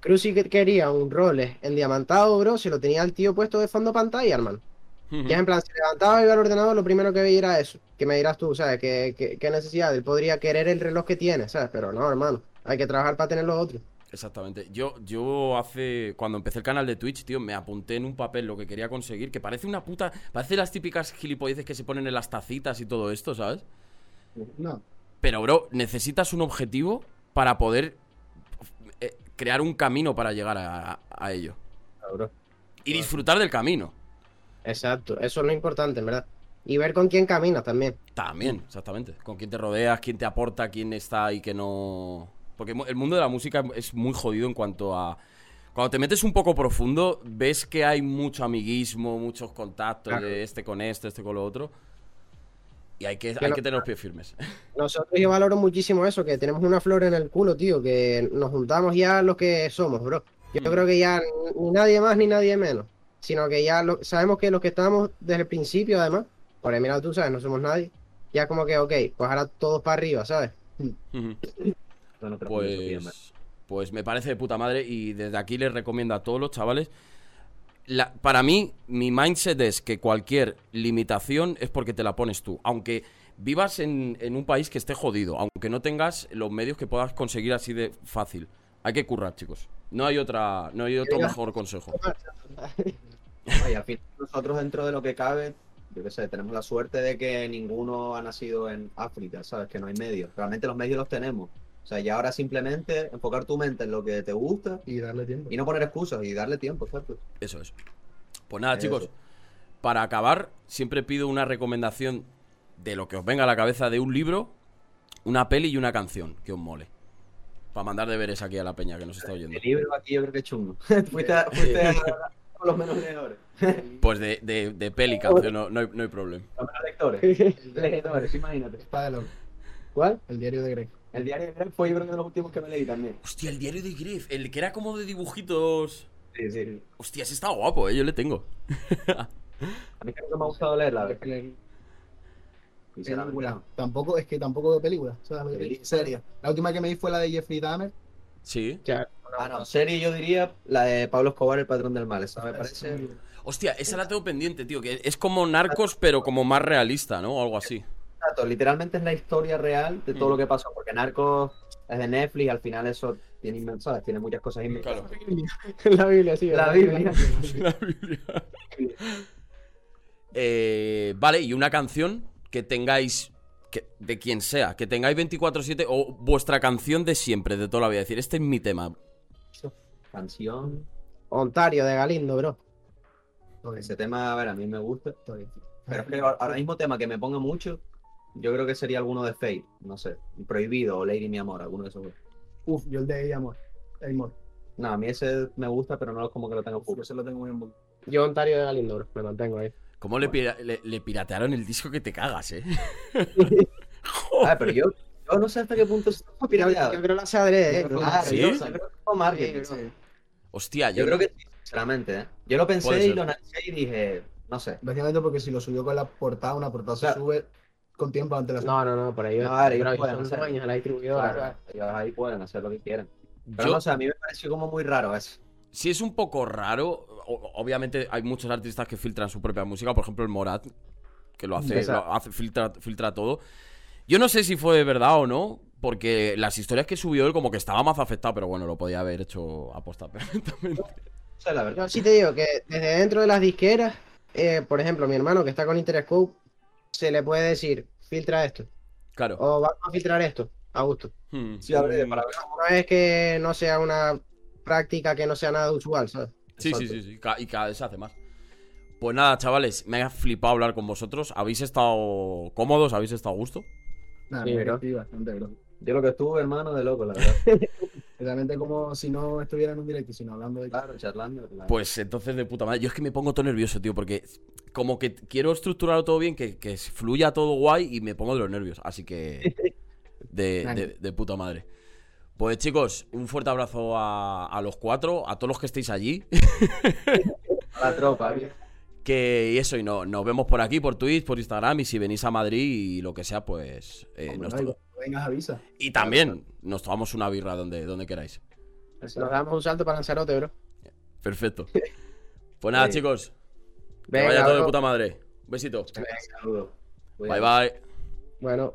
Cruzy que quería un Rolex en diamantado, bro, se lo tenía el tío puesto de fondo pantalla, hermano. Ujú. Ya en plan, se levantaba y iba al ordenador, lo primero que veía era eso. Que me dirás tú, ¿sabes? ¿Qué, qué, qué necesidad? Él podría querer el reloj que tiene, ¿sabes? Pero no, hermano. Hay que trabajar para tener los otros. Exactamente. Yo, yo hace. Cuando empecé el canal de Twitch, tío, me apunté en un papel lo que quería conseguir, que parece una puta. Parece las típicas gilipolleces que se ponen en las tacitas y todo esto, ¿sabes? No, Pero, bro, necesitas un objetivo para poder eh, crear un camino para llegar a, a ello. Y disfrutar del camino. Exacto, eso es lo importante, en verdad. Y ver con quién caminas también. También, exactamente. Con quién te rodeas, quién te aporta, quién está y que no. Porque el mundo de la música es muy jodido en cuanto a. Cuando te metes un poco profundo, ves que hay mucho amiguismo, muchos contactos Claro. de este con este, este con lo otro. Y hay que, hay que tener los pies firmes. Nosotros yo valoro muchísimo eso, que tenemos una flor en el culo, tío, que nos juntamos ya los que somos, bro. Yo Mm. creo que ya ni nadie más ni nadie menos, sino que ya lo- sabemos que los que estamos desde el principio, además, por mira tú sabes, no somos nadie, ya como que, ok, pues ahora todos para arriba, ¿sabes? Ujú. Esa Pues, pues me parece de puta madre y desde aquí les recomiendo a todos los chavales. la- para mí, mi mindset es que cualquier limitación es porque te la pones tú. Aunque vivas en, en un país que esté jodido, aunque no tengas los medios que puedas conseguir así de fácil. Hay que currar, chicos. No hay otra, no hay otro mejor consejo. Y al final nosotros dentro de lo que cabe, yo qué sé, tenemos la suerte de que ninguno ha nacido en África, ¿sabes? Que no hay medios. Realmente los medios los tenemos. O sea, y ahora simplemente enfocar tu mente en lo que te gusta y darle tiempo. y no poner excusas y darle tiempo, exacto. Eso es. Pues nada, chicos. Para acabar, siempre pido una recomendación de lo que os venga a la cabeza de un libro, una peli y una canción que os mole. Para mandar deberes aquí a la peña que nos está oyendo. El libro aquí yo creo que es chungo. fuiste a, fuiste a- con los menos leedores. Pues de, de, de peli, canción, no, no hay, no hay problema. Los menos lectores. Leedores, imagínate. Espada de loco. ¿Cuál? El diario de Greg. El diario de Greg fue yo creo que de los últimos que me leí también. Hostia, el diario de Griff, el que era como de dibujitos. Sí, sí. Hostia, ese está guapo, eh, yo le tengo. A mí creo que me ha gustado leerla. Película. Tampoco, es que tampoco de película. O sea, serie. La última que me vi fue la de Jeffrey Dahmer. Sí. Ya, Ah, no, serie yo diría la de Pablo Escobar, el patrón del mal. Esa me parece. Hostia, esa la tengo pendiente, tío, que es como Narcos, pero como más realista, ¿no? O algo así. Exacto, literalmente es la historia real de todo Mm. lo que pasó. Porque Narcos es de Netflix al final eso tiene, inmen- ¿sabes? tiene muchas cosas inventadas. la Biblia, sí. La ¿verdad? Biblia. La Biblia. Eh, vale, y una canción que tengáis, que, de quien sea, que tengáis 24-7 o vuestra canción de siempre, de toda la vida. Es decir, este es mi tema. Canción. Ontario de Galindo, bro. Ese tema, a ver, a mí me gusta. Estoy- Pero es que ahora mismo tema que me ponga mucho, yo creo que sería alguno de Fate. No sé. Prohibido o Lady Mi Amor, alguno de esos. Uf, yo el de Amor. Amor. No, a mí ese me gusta, pero no es como que lo tengo full. yo se lo tengo muy en. Yo Ontario de Galindo, bro. Me mantengo ahí. ¿Cómo le, pira- le- le piratearon el disco que te cagas, eh? Ah, pero yo, yo no sé hasta qué punto está Yo, pirateado. yo creo que lo hace adrede, eh. Claro, ¿Sí? yo, yo creo que fue marketing. Sí. Hostia, yo, Yo creo que sí, sinceramente, ¿eh? Yo lo pensé y lo analicé y dije, no sé. Básicamente porque si lo subió con la portada, una portada se sube con tiempo antes de la No, no, no, por ahí. No, vale, pero ellos pueden son hacer. dueños de la distribuidora. Claro, ellos ahí pueden hacer lo que quieran. Pero yo- no sé, a mí me pareció como muy raro eso. sí es un poco raro. o- obviamente hay muchos artistas que filtran su propia música, por ejemplo el Morat, que lo hace, lo hace filtra, filtra todo. Yo no sé si fue verdad o no, porque las historias que subió él como que estaba más afectado, pero bueno, lo podía haber hecho aposta perfectamente. O sea, la verdad. Yo sí te digo que desde dentro de las disqueras, eh, por ejemplo, mi hermano que está con Interscope, se le puede decir, filtra esto. Claro. O vamos a filtrar esto, a gusto. Hmm. Sí, a ver, para ver. No es que no sea una práctica que no sea nada usual, ¿sabes? Sí, sí, sí, sí, y cada vez se hace más. Pues nada, chavales, me ha flipado hablar con vosotros. ¿Habéis estado cómodos? ¿Habéis estado a gusto? Nada, Sí, bro. bastante, bro. Yo lo que estuve, hermano, de loco, la verdad. Realmente como si no estuviera en un directo, sino hablando de... Claro, charlando. claro. Pues entonces de puta madre. Yo es que me pongo todo nervioso, tío, porque como que quiero estructurarlo todo bien, que, que fluya todo guay y me pongo de los nervios. Así que de, de- de puta madre. Pues chicos, un fuerte abrazo a, a los cuatro, a todos los que estéis allí. A la tropa, ¿eh? Que y eso, y no, nos vemos por aquí, por Twitch, por Instagram, y si venís a Madrid y lo que sea, pues... eh, Hombre, nos no, vengas avisa. y también nos tomamos una birra donde, donde queráis. Nos damos un salto para Lanzarote, bro. Perfecto. Pues nada, Sí. chicos, que Venga, vaya todo de puta madre. Un besito. Saludos. Bye bye. Bueno.